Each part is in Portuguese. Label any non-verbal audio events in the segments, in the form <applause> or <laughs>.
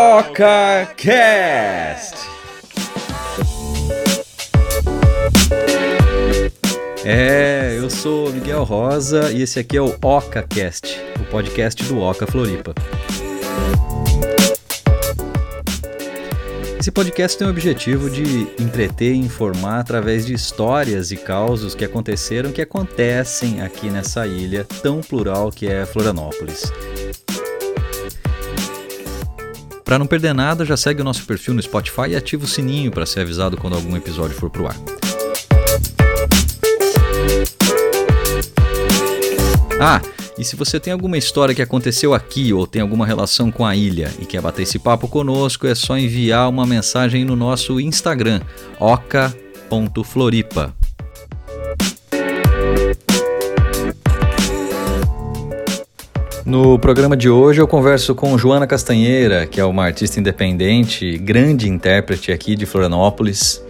OcaCast! É, eu sou Miguel Rosa e esse aqui é o OcaCast, o podcast do Oca Floripa. Esse podcast tem o objetivo de entreter e informar através de histórias e causos que aconteceram, que acontecem aqui nessa ilha tão plural que é Florianópolis. Para não perder nada, já segue o nosso perfil no Spotify e ativa o sininho para ser avisado quando algum episódio for pro ar. Ah, e se você tem alguma história que aconteceu aqui ou tem alguma relação com a ilha e quer bater esse papo conosco, é só enviar uma mensagem no nosso Instagram, oca.floripa. No programa de hoje eu converso com Joana Castanheira, que é uma artista independente, grande intérprete aqui de Florianópolis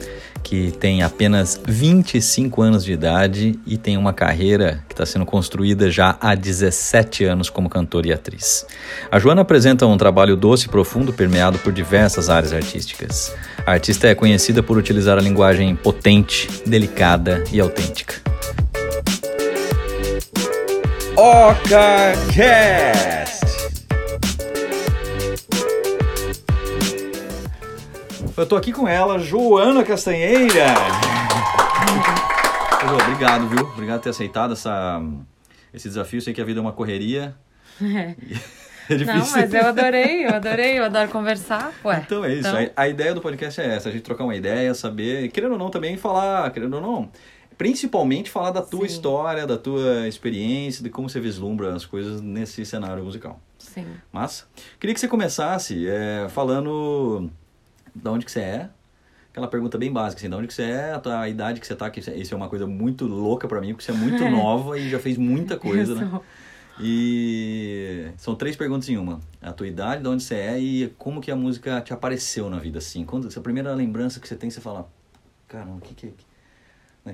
que tem apenas 25 anos de idade e tem uma carreira que está sendo construída já há 17 anos como cantora e atriz. A Joana apresenta um trabalho doce e profundo permeado por diversas áreas artísticas. A artista é conhecida por utilizar a linguagem potente, delicada e autêntica. OcaCast! Eu tô aqui com ela, Joana Castanheira. Obrigado, viu? Obrigado por ter aceitado essa, esse desafio. Sei que a vida é uma correria. É. <laughs> É difícil. Não, mas eu adorei, eu adorei, eu adoro conversar. Ué, então é isso. Então... A, a, ideia do podcast é essa: a gente trocar uma ideia, saber, querendo ou não, também falar, querendo ou não, principalmente falar da tua Sim. história, da tua experiência, de como você vislumbra as coisas nesse cenário musical. Sim. Mas, queria que você começasse é, falando de onde que você é. Aquela pergunta bem básica, assim, de onde que você é, a tua idade que você tá, que isso é uma coisa muito louca para mim, porque você é muito <laughs> nova e já fez muita coisa, né? E são três perguntas em uma. A tua idade, de onde você é e como que a música te apareceu na vida, assim. Quando, essa primeira lembrança que você tem, você fala, caramba, o que que é...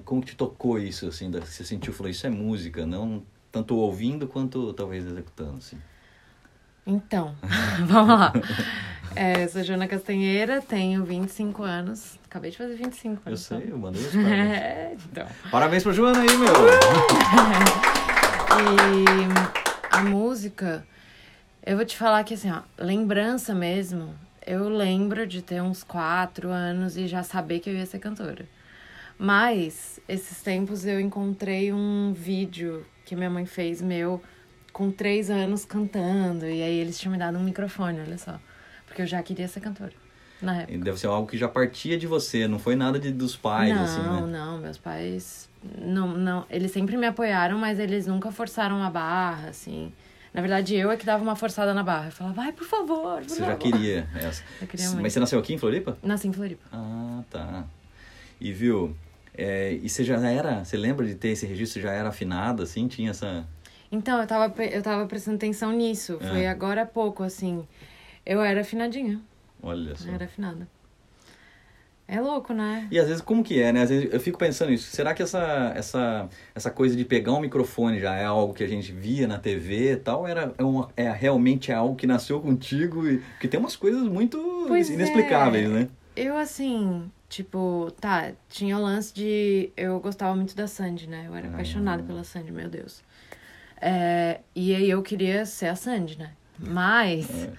Como que te tocou isso, assim, você sentiu, falou, isso é música, não tanto ouvindo quanto talvez executando, assim. Então, <laughs> vamos lá. É, sou Joana Castanheira, tenho 25 anos. Acabei de fazer 25. Eu sei, eu mandei os parabéns. <laughs> É, então. Parabéns pra Joana aí, meu! e a música, eu vou te falar que assim, ó, lembrança mesmo, eu lembro de ter uns 4 anos e já saber que eu ia ser cantora. Mas, esses tempos eu encontrei um vídeo que minha mãe fez meu com três anos cantando. E aí eles tinham me dado um microfone, olha só. Porque eu já queria ser cantora. Na época. Deve ser algo que já partia de você, não foi nada de, dos pais, não, assim, né? Não, não, meus pais. Não, não. Eles sempre me apoiaram, mas eles nunca forçaram a barra, assim. Na verdade, eu é que dava uma forçada na barra. Eu falava, vai, por favor, por Você favor. já queria <laughs> essa. Eu queria muito. Mas você nasceu aqui em Floripa? Nasci em Floripa. Ah, tá. E viu, é, e você já era, você lembra de ter esse registro, já era afinado, assim? Tinha essa... Então, eu tava, eu tava prestando atenção nisso. É. Foi agora há pouco, assim. Eu era afinadinha. Olha só. Eu era afinada. É louco, né? E às vezes, como que é, né? Às vezes eu fico pensando isso. Será que essa, essa, essa coisa de pegar um microfone já é algo que a gente via na TV e tal? Era, é, uma, é realmente algo que nasceu contigo? E, porque tem umas coisas muito pois inexplicáveis, é. né? Eu, assim, tipo, tá, tinha o lance de. Eu gostava muito da Sandy, né? Eu era ah. apaixonada pela Sandy, meu Deus. É, e aí eu queria ser a Sandy, né? Mas é.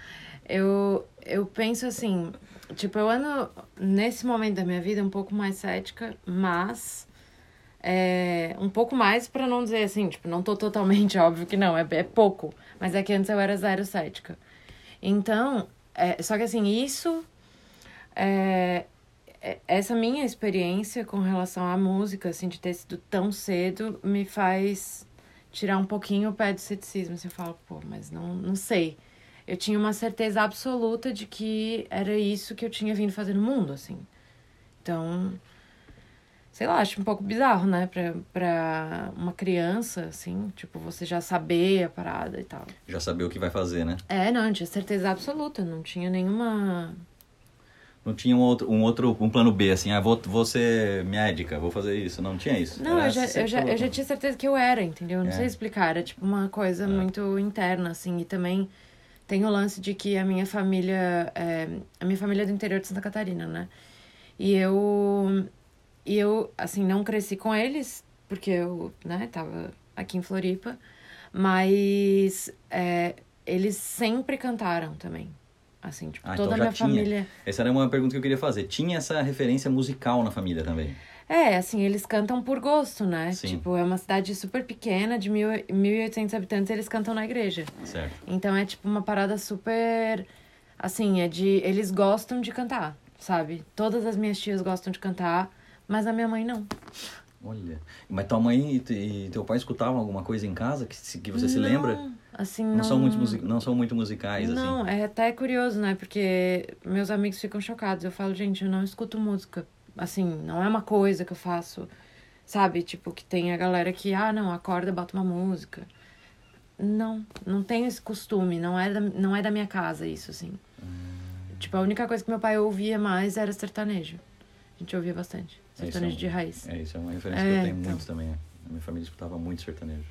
eu, eu penso assim, tipo, eu ando nesse momento da minha vida um pouco mais cética, mas é, um pouco mais para não dizer assim, tipo, não tô totalmente <laughs> óbvio que não, é, é pouco. Mas é que antes eu era zero cética. Então, é, só que assim, isso. É, essa minha experiência com relação à música, assim, de ter sido tão cedo, me faz tirar um pouquinho o pé do ceticismo. Assim, eu falo, pô, mas não, não sei. Eu tinha uma certeza absoluta de que era isso que eu tinha vindo fazer no mundo, assim. Então, sei lá, acho um pouco bizarro, né? Pra, pra uma criança, assim, tipo, você já saber a parada e tal. Já saber o que vai fazer, né? É, não, tinha certeza absoluta, não tinha nenhuma não tinha um outro, um outro um plano B, assim, ah, vou, vou ser médica, vou fazer isso. Não tinha isso. Não, eu já, eu, já, eu já tinha certeza que eu era, entendeu? Não é. sei explicar. Era tipo uma coisa é. muito interna, assim, e também tem o lance de que a minha família. É, a minha família é do interior de Santa Catarina, né? E eu. E eu, assim, não cresci com eles, porque eu, né, tava aqui em Floripa. Mas é, eles sempre cantaram também. Assim, tipo, Ah, toda então a minha tinha. família. Essa era uma pergunta que eu queria fazer. Tinha essa referência musical na família também? É, assim, eles cantam por gosto, né? Sim. Tipo, é uma cidade super pequena, de mil, 1.800 habitantes, eles cantam na igreja. Certo. Então é, tipo, uma parada super... Assim, é de... Eles gostam de cantar, sabe? Todas as minhas tias gostam de cantar, mas a minha mãe não. Olha. Mas tua mãe e te- e teu pai escutavam alguma coisa em casa que, se- que você se Não, lembra? Assim, Não, não... são muito, musi- não são muito musicais, Não, assim. é até curioso, né? Porque meus amigos ficam chocados. Eu falo, gente, eu não escuto música. Assim, não é uma coisa que eu faço, sabe? Tipo, que tem a galera que, ah, não, acorda, bota uma música. Não, não tenho esse costume. Não é da, não é da minha casa isso, assim. Tipo, a única coisa que meu pai ouvia mais era sertanejo. A gente ouvia bastante. É, isso Sertanejo é um- de raiz. É, isso é uma referência que É, eu tenho então. muito também. é. A minha família escutava muito sertanejo.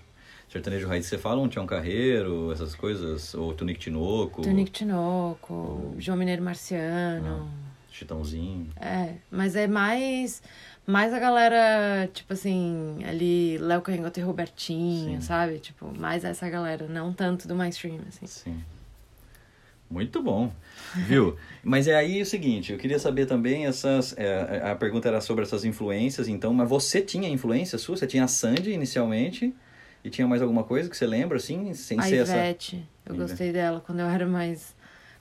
Sertanejo raiz, você fala um Tião Carreiro, essas coisas? Ou Tunique Tinoco, Tonico Tinoco, João Mineiro Marciano. Chitãozinho. É, mas é mais mais a galera, tipo assim, ali, Léo Canhoto e Robertinho, Sim. sabe? Tipo, mais essa galera, não tanto do mainstream, assim. Sim. Muito bom, viu? <laughs> Mas é aí o seguinte, eu queria saber também essas... é, a pergunta era sobre essas influências, então, mas você tinha influência sua? Você tinha a Sandy inicialmente? E tinha mais alguma coisa que você lembra, assim? Sem A ser essa... Ivete, eu Ivete. gostei dela quando eu era mais...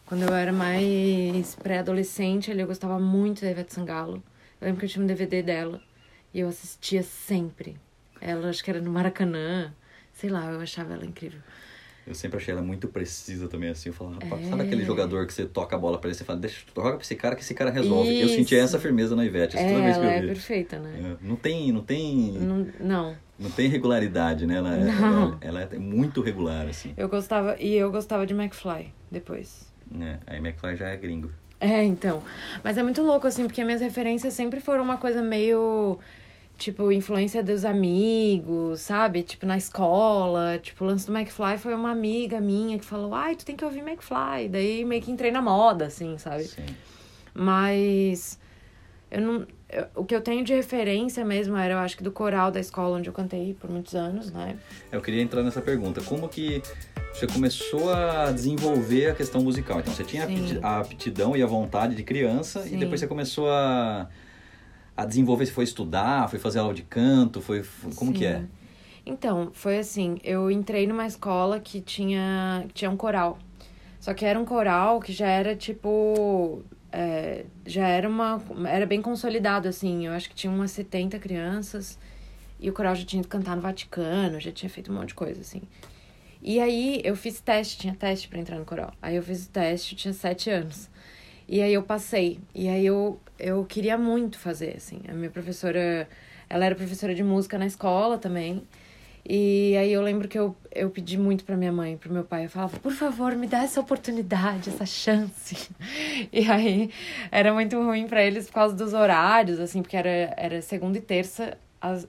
Quando eu era mais pré-adolescente, eu gostava muito da Ivete Sangalo. Eu lembro que eu tinha um DVD dela e eu assistia sempre. Ela, acho que era no Maracanã. Sei lá, eu achava ela incrível. Eu sempre achei ela muito precisa também, assim. Eu falava, rapaz, É. sabe aquele jogador que você toca a bola pra ele e você fala, deixa, joga pra esse cara que esse cara resolve. Eu Isso. sentia essa firmeza na Ivete, É, toda vez que ela eu é vi. perfeita, né? É, Não tem, não tem, Não, não. não tem regularidade, né? Ela, é- ela, ela é muito regular, assim. Eu gostava, e eu gostava de McFly depois. né? Aí McFly já é gringo. É, então. Mas é muito louco, assim, porque minhas referências sempre foram uma coisa meio. Tipo, influência dos amigos, sabe? Tipo, na escola. Tipo, o lance do McFly foi uma amiga minha que falou: ai, tu tem que ouvir McFly. Daí meio que entrei na moda, assim, sabe? Sim. Mas. Eu não. eu- o que eu tenho de referência mesmo era, eu acho que do coral da escola onde eu cantei por muitos anos, né? Eu queria entrar nessa pergunta. Como que você começou a desenvolver a questão musical? Então, você tinha a Sim. a aptidão e a vontade de criança e Sim. depois você começou a, a desenvolver, você foi estudar, foi fazer aula de canto, foi... Como que é? Sim. Então, foi assim, eu entrei numa escola que tinha, que tinha um coral. Só que era um coral que já era tipo. é, já era uma. Era bem consolidado, assim. Eu acho que tinha umas 70 crianças. E o coral já tinha ido cantar no Vaticano, já tinha feito um monte de coisa, assim. E aí eu fiz teste, tinha teste pra entrar no coral. Aí eu fiz o teste, eu tinha sete anos. E aí eu passei. E aí eu, eu queria muito fazer, assim. A minha professora, ela era professora de música na escola também. E aí eu lembro que eu, eu pedi muito pra minha mãe, pro meu pai. Eu falava, por favor, me dá essa oportunidade, essa chance. <laughs> E aí era muito ruim pra eles por causa dos horários, assim, porque era, era segunda e terça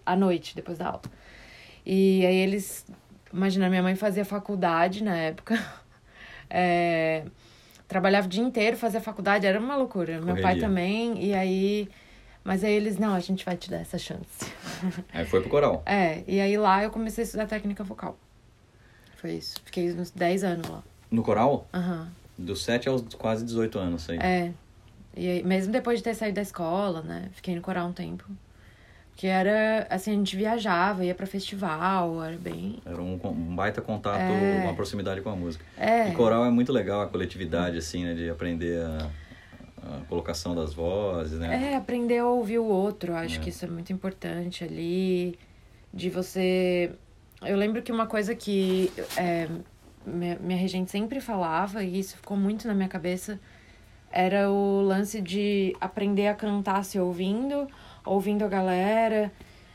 à noite, depois da aula. E aí eles. Imagina, minha mãe fazia faculdade na época. <laughs> É, trabalhava o dia inteiro, fazia faculdade, era uma loucura. Meu pai Correria. também, e aí. Mas aí eles, não, a gente vai te dar essa chance. Aí foi pro coral. <laughs> É, e aí lá eu comecei a estudar técnica vocal. Foi isso. Fiquei uns 10 anos lá. No coral? Aham. Dos 7 aos quase 18 anos, aí. É. E aí, mesmo depois de ter saído da escola, né? Fiquei no coral um tempo. Que era, assim, a gente viajava, ia pra festival, era bem. Era um, um baita contato, É. uma proximidade com a música. É. E coral é muito legal, a coletividade, assim, né? De aprender a, a colocação das vozes, né? É, aprender a ouvir o outro, acho É. que isso é muito importante ali. De você. Eu lembro que uma coisa que é, minha, minha regente sempre falava, e isso ficou muito na minha cabeça, era o lance de aprender a cantar se ouvindo, ouvindo a galera.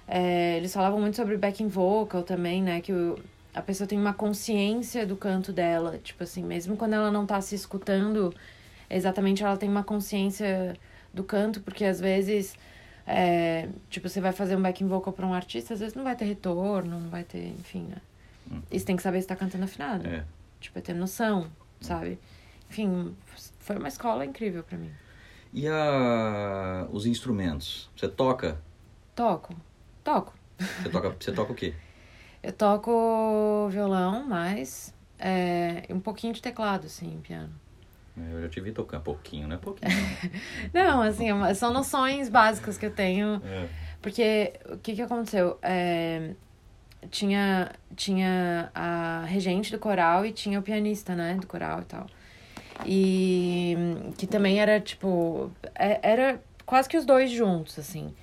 É, eles falavam muito sobre backing vocal também, né? Que o, a pessoa tem uma consciência do canto dela. Tipo assim, mesmo quando ela não tá se escutando exatamente, ela tem uma consciência do canto, porque às vezes, é, tipo, você vai fazer um backing vocal pra um artista, às vezes não vai ter retorno, não vai ter, enfim, né? E você tem que saber se tá cantando afinado. É. Tipo, é ter noção. sabe? Enfim, foi uma escola incrível pra mim. E a, os instrumentos? Você toca? Toco. Toco. Você toca, <laughs> você toca o quê? Eu toco violão, mas é, um pouquinho de teclado, assim, piano. Eu já te vi tocar pouquinho, não é pouquinho. Não, <laughs> assim, é são noções básicas que eu tenho. É. Porque o que que aconteceu? É, tinha, tinha a regente do coral e tinha o pianista, né, do coral e tal. E que também era, tipo, é- era quase que os dois juntos, assim.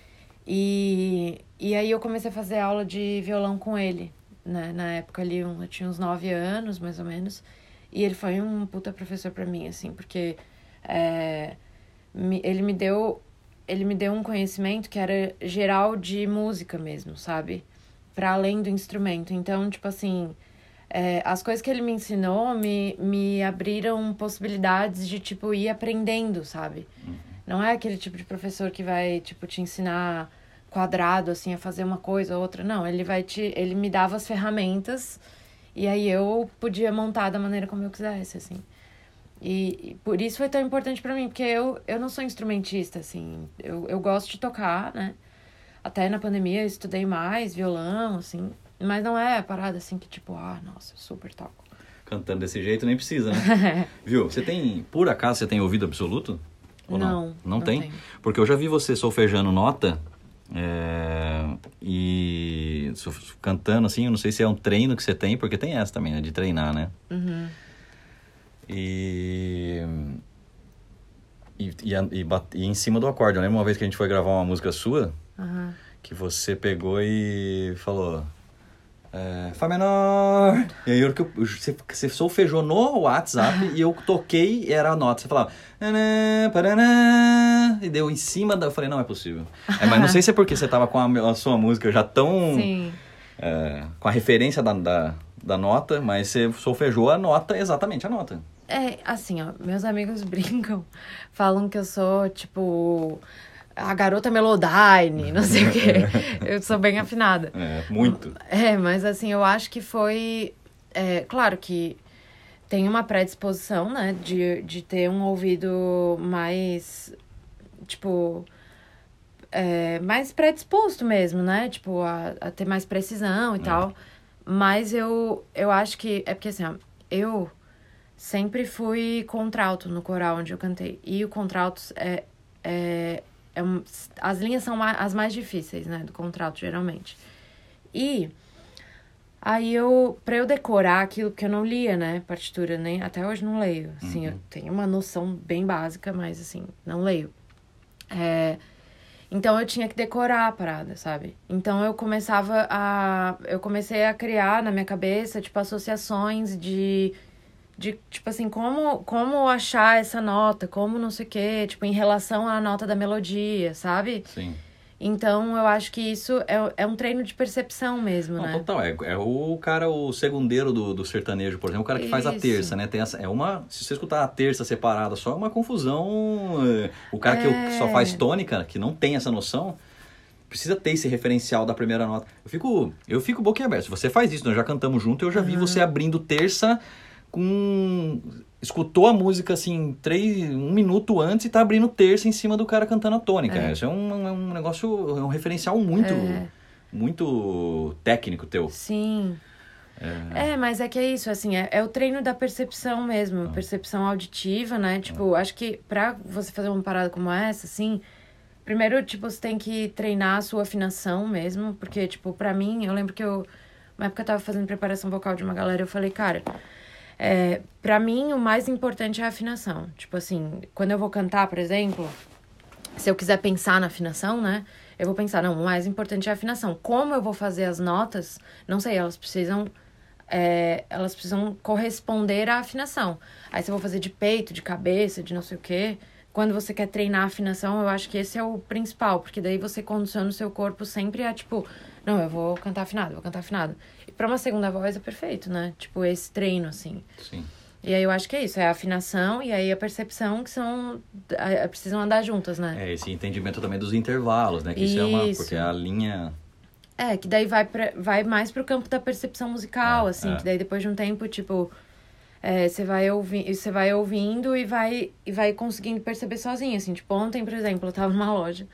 E, e aí eu comecei a fazer aula de violão com ele, né? Na época ali, eu tinha uns nove anos, mais ou menos. E ele foi um puta professor pra mim, assim, porque é, ele me deu ele me deu um conhecimento que era geral de música mesmo, sabe? Para além do instrumento. Então, tipo assim, é, as coisas que ele me ensinou me, me abriram possibilidades de, tipo, ir aprendendo, sabe? Não é aquele tipo de professor que vai, tipo, te ensinar quadrado, assim, a fazer uma coisa ou outra. Não, ele vai te... Ele me dava as ferramentas e aí eu podia montar da maneira como eu quisesse, assim. E, e por isso foi tão importante pra mim, porque eu, eu não sou instrumentista, assim. Eu, eu gosto de tocar, né? Até na pandemia eu estudei mais violão, assim. Mas não é parada assim que, tipo, ah, nossa, super toco. Cantando desse jeito nem precisa, né? <laughs> Viu? Você tem, por acaso, você tem ouvido absoluto? Ou não? Não, Não, não tem? tenho. Porque eu já vi você solfejando nota é, e cantando assim, eu não sei se é um treino que você tem, porque tem essa também, né? De treinar, né? Uhum. E. E, e, e, e em cima do acorde. Eu lembro uma vez que a gente foi gravar uma música sua, Aham. que você pegou e falou. É, Fá menor. E aí, que eu- você, você solfejou no WhatsApp e eu toquei e era a nota. Você falava. "Nanã, paraná", E deu em cima da. Eu falei, não é possível. É, mas não sei se é porque você tava com a, a sua música já tão. Sim. é, com a referência da, da, da nota, mas você solfejou a nota, exatamente a nota. É, assim, ó, meus amigos <laughs> brincam, falam que eu sou, tipo, a garota Melodyne, não sei o quê. <laughs> Eu sou bem afinada. É, muito. É, mas assim, eu acho que foi. É, claro que tem uma predisposição, né, de, de ter um ouvido mais. Tipo. É, mais predisposto mesmo, né? Tipo, a, a ter mais precisão e tal. Mas eu, eu acho que. É porque assim, ó, eu sempre fui contralto no coral onde eu cantei. E o contralto é. é, é um, as linhas são as mais difíceis, né? Do contralto, geralmente. E aí eu, pra eu decorar aquilo, porque eu não lia, né, partitura, nem até hoje não leio. Assim, eu tenho uma noção bem básica, mas assim, não leio. É, então eu tinha que decorar a parada, sabe? Então eu começava a. Eu comecei a criar na minha cabeça, tipo, associações de. De, tipo assim, como, como achar essa nota, como não sei o quê, tipo, em relação à nota da melodia, sabe? Sim. Então, eu acho que isso é, é um treino de percepção mesmo, Não, né? total, é, é o cara, o segundeiro do, do sertanejo, por exemplo, o cara que faz a Isso. terça, né? Tem essa, é uma, se você escutar a terça separada só, é uma confusão. é, O cara que, É. só faz tônica, que não tem essa noção, precisa ter esse referencial da primeira nota. Eu fico, eu fico boquiaberto. Se você faz isso, nós já cantamos junto, eu já vi você abrindo terça com... Escutou a música assim, três, um minuto antes e tá abrindo terça em cima do cara cantando a tônica. É. Isso é um, é um negócio, é um referencial muito, É. muito técnico teu. Sim. É. mas é que é isso, assim, é, é o treino da percepção mesmo, percepção auditiva, né? Tipo, acho que pra você fazer uma parada como essa, assim, primeiro, tipo, você tem que treinar a sua afinação mesmo, porque, tipo, pra mim, eu lembro que eu, uma época eu tava fazendo preparação vocal de uma galera, eu falei, cara, é, pra mim o mais importante é a afinação. Tipo assim, quando eu vou cantar, por exemplo, se eu quiser pensar na afinação, né? Eu vou pensar, não, o mais importante é a afinação. Como eu vou fazer as notas? Não sei, elas precisam. é, elas precisam corresponder à afinação. Aí se eu vou fazer de peito, de cabeça, de não sei o quê. Quando você quer treinar a afinação, eu acho que esse é o principal, porque daí você condiciona o seu corpo sempre a, tipo, não, eu vou cantar afinado, vou cantar afinado. E pra uma segunda voz é perfeito, né? Tipo, esse treino, assim. Sim. E aí eu acho que é isso, é a afinação e aí a percepção que são. é, precisam andar juntas, né? É, esse entendimento também dos intervalos, né? Que isso, é uma. Isso. Porque a linha. É, que daí vai, pra, vai mais pro campo da percepção musical, É, assim, é. que daí depois de um tempo, tipo. É, você vai, ouvi você vai ouvindo e vai, e vai conseguindo perceber sozinho, assim. Tipo, ontem, por exemplo, eu tava numa loja,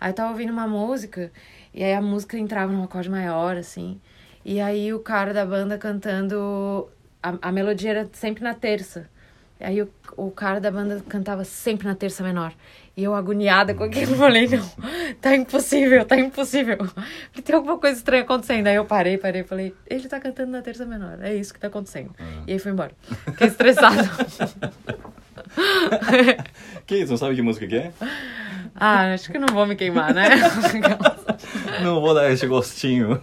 aí eu tava ouvindo uma música, e aí a música entrava num acorde maior, assim. E aí o cara da banda cantando... A, a melodia era sempre na terça. E aí o, o cara da banda cantava sempre na terça menor. E eu agoniada com aquilo, falei, não, tá impossível, tá impossível. Tem alguma coisa estranha acontecendo. Aí eu parei, parei, falei, ele tá cantando na terça menor, é isso que tá acontecendo. Uhum. E aí foi embora. Fiquei estressado. <laughs> que isso, não sabe que música que é? Ah, acho que não vou me queimar, né? <laughs> não vou dar esse gostinho.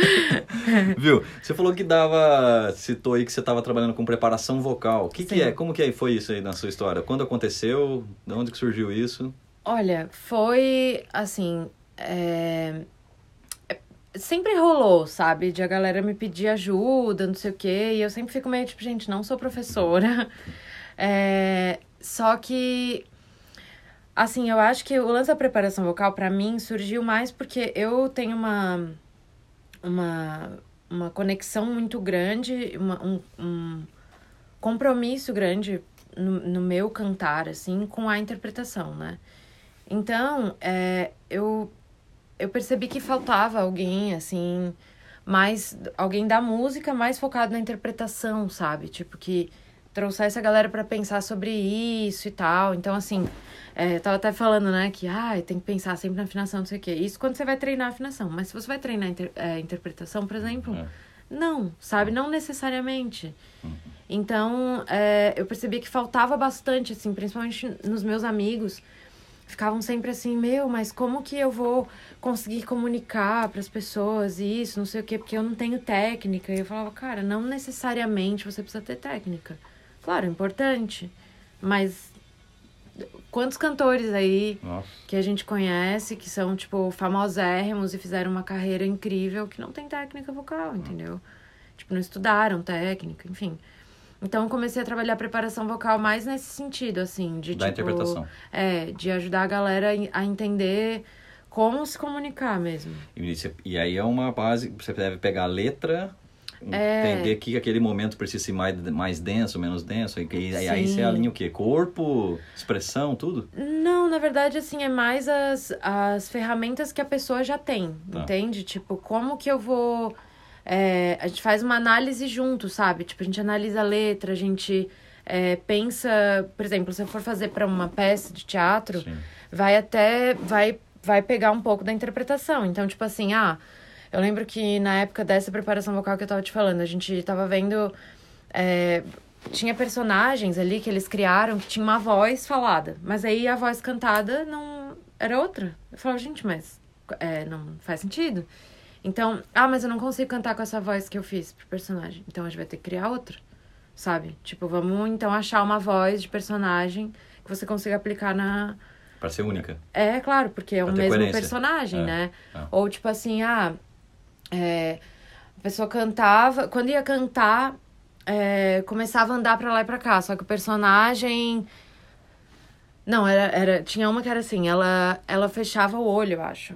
<laughs> Viu? Você falou que dava. Citou aí que você estava trabalhando com preparação vocal. O que, que é? Como que é, foi isso aí na sua história? Quando aconteceu? De onde que surgiu isso? Olha, foi assim. É... Sempre rolou, sabe? De a galera me pedir ajuda, não sei o quê. E eu sempre fico meio tipo, gente, não sou professora. <laughs> É... Só que Assim, eu acho que o lance da preparação vocal, para mim, surgiu mais porque eu tenho uma, uma, uma conexão muito grande, uma, um, um compromisso grande no, no meu cantar, assim, com a interpretação, né? Então, é, eu, eu percebi que faltava alguém, assim, mais... Alguém da música mais focado na interpretação, sabe? Tipo, que trouxesse a galera para pensar sobre isso e tal. Então, assim é, eu tava até falando, né, que ah, tem que pensar sempre na afinação, não sei o quê. Isso quando você vai treinar a afinação. Mas se você vai treinar a inter, é, interpretação, por exemplo, é. não, sabe? Não necessariamente. Uhum. Então, é, eu percebi que faltava bastante, assim, principalmente nos meus amigos. Ficavam sempre assim, meu, mas como que eu vou conseguir comunicar para as pessoas isso, não sei o quê, porque eu não tenho técnica. E eu falava, cara, não necessariamente você precisa ter técnica. Claro, é importante, mas quantos cantores aí Nossa. que a gente conhece que são, tipo, famosérrimos e fizeram uma carreira incrível que não tem técnica vocal, entendeu? Tipo, não estudaram técnica, enfim. Então, comecei a trabalhar a preparação vocal mais nesse sentido, assim, de, da tipo... interpretação. É, de ajudar a galera a entender como se comunicar mesmo. E, e aí é uma base, você deve pegar a letra é... Entender que aquele momento precisa ser mais, mais denso, menos denso. E, e aí você alinha o quê? Corpo, expressão, tudo? Não, na verdade, assim, é mais as, as ferramentas que a pessoa já tem, tá. entende? Tipo, como que eu vou... É, a gente faz uma análise junto, sabe? Tipo, a gente analisa a letra, a gente é, pensa... Por exemplo, se eu for fazer para uma peça de teatro, Sim. vai até... Vai, vai pegar um pouco da interpretação. Então, tipo assim, ah eu lembro que na época dessa preparação vocal que eu tava te falando, a gente tava vendo. É, tinha personagens ali que eles criaram que tinha uma voz falada, mas aí a voz cantada não era outra. Eu falava, gente, mas é, não faz sentido. Então, ah, mas eu não consigo cantar com essa voz que eu fiz pro personagem. Então a gente vai ter que criar outra, sabe? Tipo, vamos então achar uma voz de personagem que você consiga aplicar na. Pra ser única. É, claro, porque é o mesmo coerência. personagem, é. né? É. Ou tipo assim, ah, é, a pessoa cantava, quando ia cantar, é, começava a andar pra lá e pra cá, só que o personagem. Não, era, era, tinha uma que era assim, ela, ela fechava o olho, eu acho.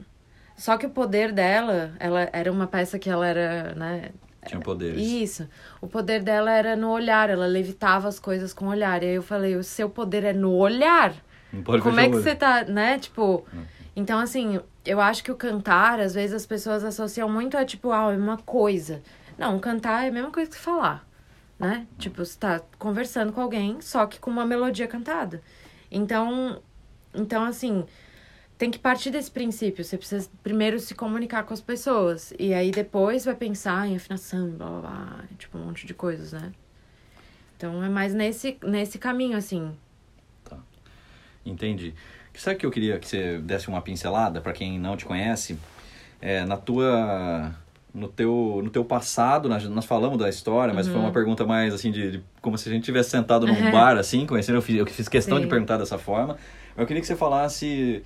Só que o poder dela, ela era uma peça que ela era, né? Tinha poderes. Isso. O poder dela era no olhar, ela levitava as coisas com o olhar. E aí eu falei, o seu poder é no olhar? Não pode Como é que você tá, né? Tipo. Então, assim, eu acho que o cantar, às vezes as pessoas associam muito a, tipo, ah, é uma coisa. Não, cantar é a mesma coisa que falar, né? Tipo, você tá conversando com alguém, só que com uma melodia cantada. Então, então assim, tem que partir desse princípio. Você precisa primeiro se comunicar com as pessoas. E aí depois vai pensar em afinação, blá, blá, blá. Tipo, um monte de coisas, né? Então, é mais nesse, nesse caminho, assim. Tá. Entendi. Sabe que eu queria que você desse uma pincelada para quem não te conhece? É, na tua no teu, no teu passado, nós, nós falamos da história, mas uhum. foi uma uhum. pergunta mais assim, de, de, como se a gente tivesse sentado num uhum. bar, assim, conhecendo, eu fiz, eu fiz questão Sim. de perguntar dessa forma. Eu queria que você falasse,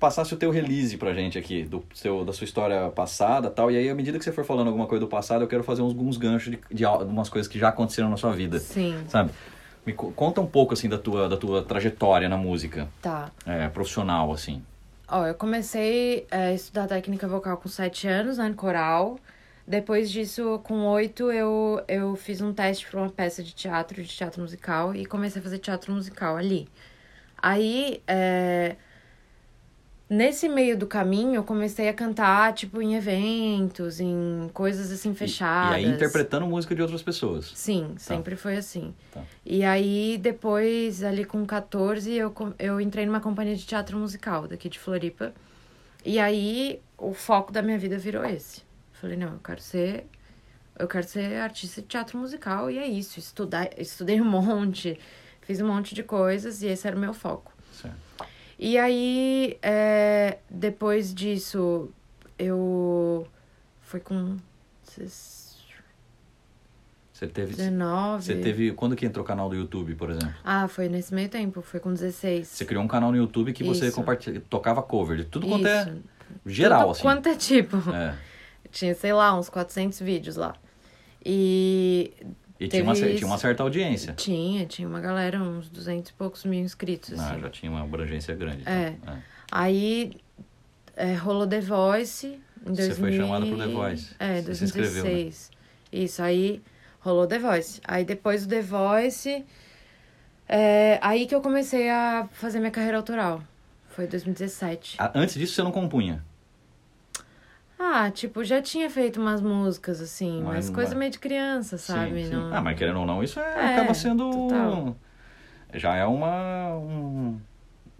passasse o teu release pra gente aqui, do seu, da sua história passada tal, e aí à medida que você for falando alguma coisa do passado, eu quero fazer uns, uns ganchos de, de, de umas coisas que já aconteceram na sua vida. Sim. Sabe? Me conta um pouco, assim, da tua, da tua trajetória na música. Tá. É, profissional, assim. Ó, eu comecei a estudar técnica vocal com sete anos, né, no coral. Depois disso, com oito, eu, eu fiz um teste para uma peça de teatro, de teatro musical, e comecei a fazer teatro musical ali. Aí, é, nesse meio do caminho, eu comecei a cantar, tipo, em eventos, em coisas assim E, e fechadas. aí interpretando música de outras pessoas. Sim, sempre foi assim. Tá. E aí, depois, ali com 14, eu, eu entrei numa companhia de teatro musical daqui de Floripa. E aí, o foco da minha vida virou esse. Falei, não, eu quero ser... Eu quero ser artista de teatro musical e é isso. Estudar, estudei um monte, fiz um monte de coisas e esse era o meu foco. E aí, é, depois disso, eu... Foi com... Você teve, 19... você teve. Quando que entrou o canal do YouTube, por exemplo? Ah, foi nesse meio tempo, foi com 16. Você criou um canal no YouTube que você compartilha, tocava cover de tudo quanto é Isso. geral, Tudo assim. Quanto é tipo. É. Tinha, sei lá, uns 400 vídeos lá. E E tinha uma, tinha uma certa audiência. tinha, tinha uma galera, uns 200 e poucos mil inscritos, Ah, assim. já tinha uma abrangência grande. então. É. Aí é, rolou The Voice em Você 2000... foi chamada pro The Voice. É, Você se inscreveu, né? 2016. Isso, aí rolou The Voice. Aí depois do The Voice, é, aí que eu comecei a fazer minha carreira autoral. Foi 2017. Ah, Antes disso você não compunha. Ah, tipo, já tinha feito umas músicas, assim, Mas mas, coisa meio de criança, sabe? Sim, sim. Não... Ah, mas querendo ou não, isso é- É, acaba sendo. total. Já é uma. Um,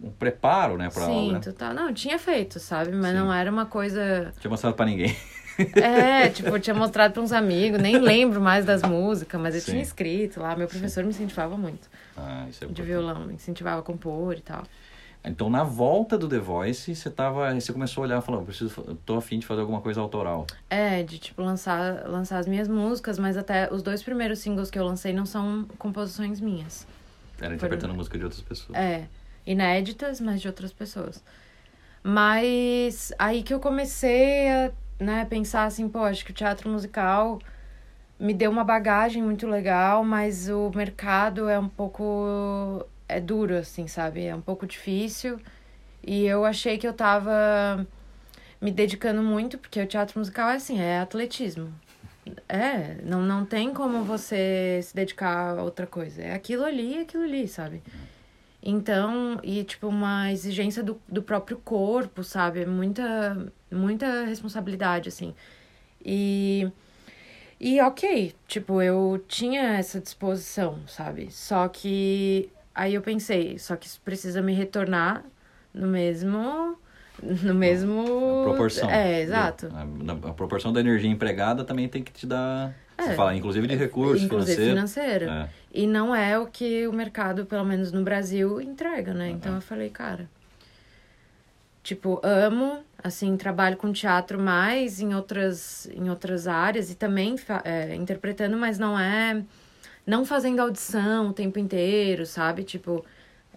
um preparo, né, pra Sim, né? total. Não, tinha feito, sabe? Mas Sim. não era uma coisa. Tinha mostrado pra ninguém. <laughs> É, tipo, eu tinha mostrado pra uns amigos, nem <laughs> lembro mais das músicas, mas eu tinha escrito lá. Meu professor me incentivava muito Ah, isso é de importante. violão, me incentivava a compor e tal. Então, na volta do The Voice, você tava. Você começou a olhar e falou, preciso, tô afim de fazer alguma coisa autoral. É, de tipo lançar, lançar as minhas músicas, mas até os dois primeiros singles que eu lancei não são composições minhas. Era interpretando música de outras pessoas. É, inéditas, mas de outras pessoas. Mas aí que eu comecei a né, pensar assim, pô, acho que o teatro musical me deu uma bagagem muito legal, mas o mercado é um pouco. É duro, assim, sabe? É um pouco difícil. E eu achei que eu tava me dedicando muito, porque o teatro musical é assim, é atletismo. É, não, não tem como você se dedicar a outra coisa. É aquilo ali e aquilo ali, sabe? Então, e tipo, uma exigência do, do próprio corpo, sabe? Muita, muita responsabilidade, assim. E, e ok, tipo, eu tinha essa disposição, sabe? Só que aí eu pensei, só que isso precisa me retornar no mesmo. No mesmo. A proporção. É, exato. A, a- proporção da energia empregada também tem que te dar. Você É. fala, inclusive de recursos Inclusive financeiros. financeiro. É. E não é o que o mercado, pelo menos no Brasil, entrega, né? Então eu falei, cara. Tipo, amo, assim, trabalho com teatro mais em outras, em outras áreas e também é, interpretando, mas não é. Não fazendo audição o tempo inteiro, sabe? Tipo,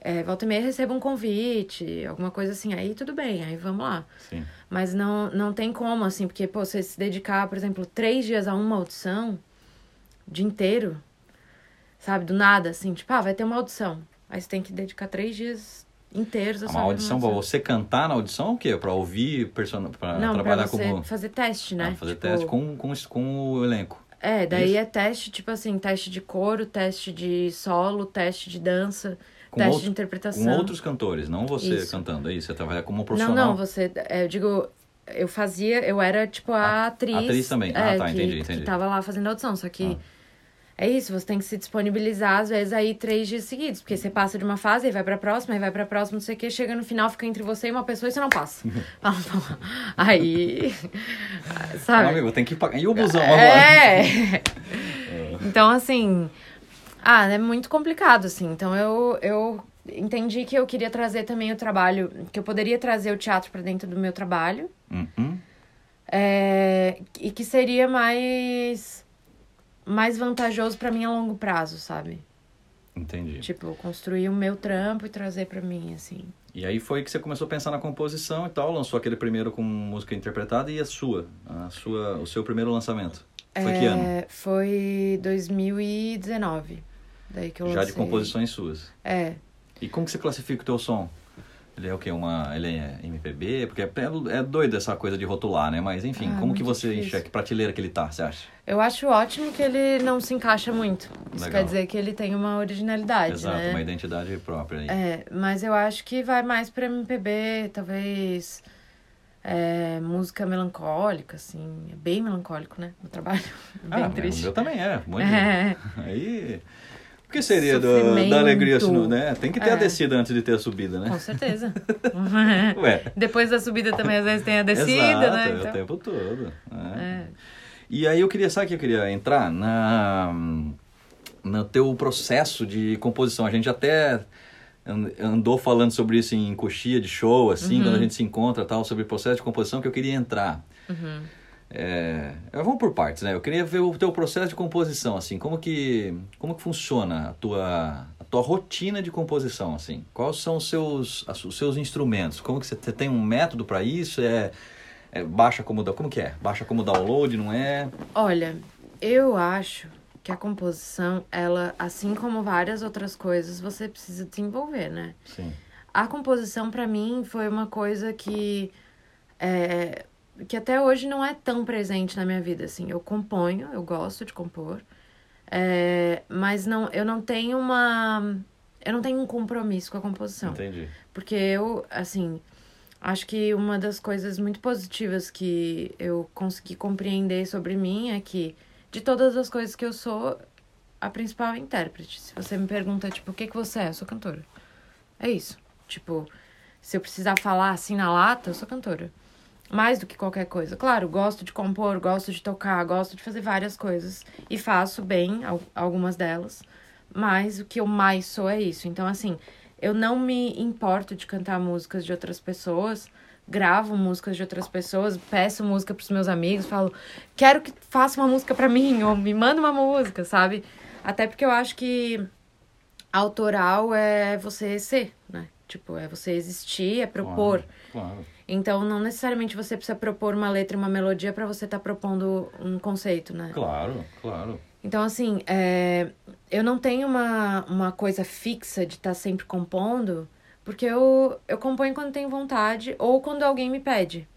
é, volta e meia recebo um convite, alguma coisa assim, aí tudo bem, aí vamos lá. Sim. Mas não, não tem como, assim, porque, pô, você se dedicar, por exemplo, três dias a uma audição, o dia inteiro, sabe, do nada, assim, tipo, ah, vai ter uma audição. Aí você tem que dedicar três dias inteiros a sua Uma audição, pra você cantar na audição é o quê? Pra ouvir, person... pra Não, trabalhar pra você como. fazer teste, né? Ah, fazer Tipo, teste com, com, com o elenco. É, daí Isso. é teste, tipo assim, teste de coro, teste de solo, teste de dança, Com teste outro- de interpretação. Com outros cantores, não você Isso. cantando. Aí você trabalha como Não, profissional. não, você. é, Eu digo, eu fazia, eu era tipo a atriz. atriz também. Ah, é, tá, que, entendi, entendi. Que tava lá fazendo audição. Só que Ah. É isso, você tem que se disponibilizar, às vezes, aí três dias seguidos. Porque você passa de uma fase, aí vai pra próxima, aí vai pra próxima, não sei o que, chega no final, fica entre você e uma pessoa e você não passa. <laughs> Aí. Não, <laughs> Sabe? amigo, tem que pagar. E o busão agora? É! <laughs> então, assim. Ah, é muito complicado, assim. Então, eu, eu entendi que eu queria trazer também o trabalho, que eu poderia trazer o teatro pra dentro do meu trabalho. Uhum. É, e que seria mais mais vantajoso pra mim a longo prazo, sabe? Entendi. Tipo, construir o meu trampo e trazer pra mim, assim. E aí foi que você começou a pensar na composição e tal, lançou aquele primeiro com música interpretada e a sua, a sua, o seu primeiro lançamento. Foi que ano? É, Foi 2019. Daí que eu Já de lancei. composições suas. É. E como que você classifica o teu som? Ele é o quê? Uma, ele é MPB? Porque é, é doido essa coisa de rotular, né? Mas enfim, Ah, como que muito você difícil. enxerga? Que prateleira que ele tá, você acha? Eu acho ótimo que ele não se encaixa muito. Isso Legal. quer dizer que ele tem uma originalidade, Exato, né? uma identidade própria aí. É, mas eu acho que vai mais pra MPB, talvez é, música melancólica, assim. É bem melancólico, né? O trabalho. <laughs> Bem ah, triste. o meu também é. De- <laughs> É. <laughs> Aí. O que seria do, da alegria se não, né? Tem que ter a É. descida antes de ter a subida, né? Com certeza. <laughs> Ué. Depois da subida também, às vezes, tem a descida, Exato, né? é o Então, tempo todo. é. é. E aí eu queria, sabe que eu queria entrar na no teu processo de composição. A gente até an- andou falando sobre isso em coxia de show, assim, Uhum. quando a gente se encontra tal, sobre o processo de composição que eu queria entrar. Uhum. É, vamos por partes, né? Eu queria ver o teu processo de composição, assim, como que como que funciona a tua a tua rotina de composição, assim? Quais são os seus os seus instrumentos? Como que você, você tem um método para isso? É, é baixa como como que é? Baixa como download, não é? Olha, eu acho que a composição, ela, assim como várias outras coisas, você precisa desenvolver, né? Sim. A composição, pra mim, foi uma coisa que. é, que até hoje não é tão presente na minha vida, assim. Eu componho, eu gosto de compor, é, mas não, eu não tenho uma. Eu não tenho um compromisso com a composição. Entendi. Porque eu, assim, acho que uma das coisas muito positivas que eu consegui compreender sobre mim é que, de todas as coisas que eu sou, a principal é intérprete. Se você me pergunta, tipo, o que, que você é? Eu sou cantora. É isso. Tipo, se eu precisar falar assim na lata, eu sou cantora. Mais do que qualquer coisa. Claro, gosto de compor, gosto de tocar, gosto de fazer várias coisas. E faço bem al- algumas delas. Mas o que eu mais sou é isso. Então, assim, eu não me importo de cantar músicas de outras pessoas. Gravo músicas de outras pessoas, peço música pros meus amigos, falo, quero que faça uma música pra mim, ou me manda uma música, sabe? Até porque eu acho que autoral é você ser, né? Tipo, é você existir, é propor. Claro. claro. Então, não necessariamente você precisa propor uma letra e uma melodia pra você estar propondo um conceito, né? Claro, claro. Então, assim, é, eu não tenho uma, uma coisa fixa de estar sempre compondo, porque eu, eu componho quando tenho vontade ou quando alguém me pede,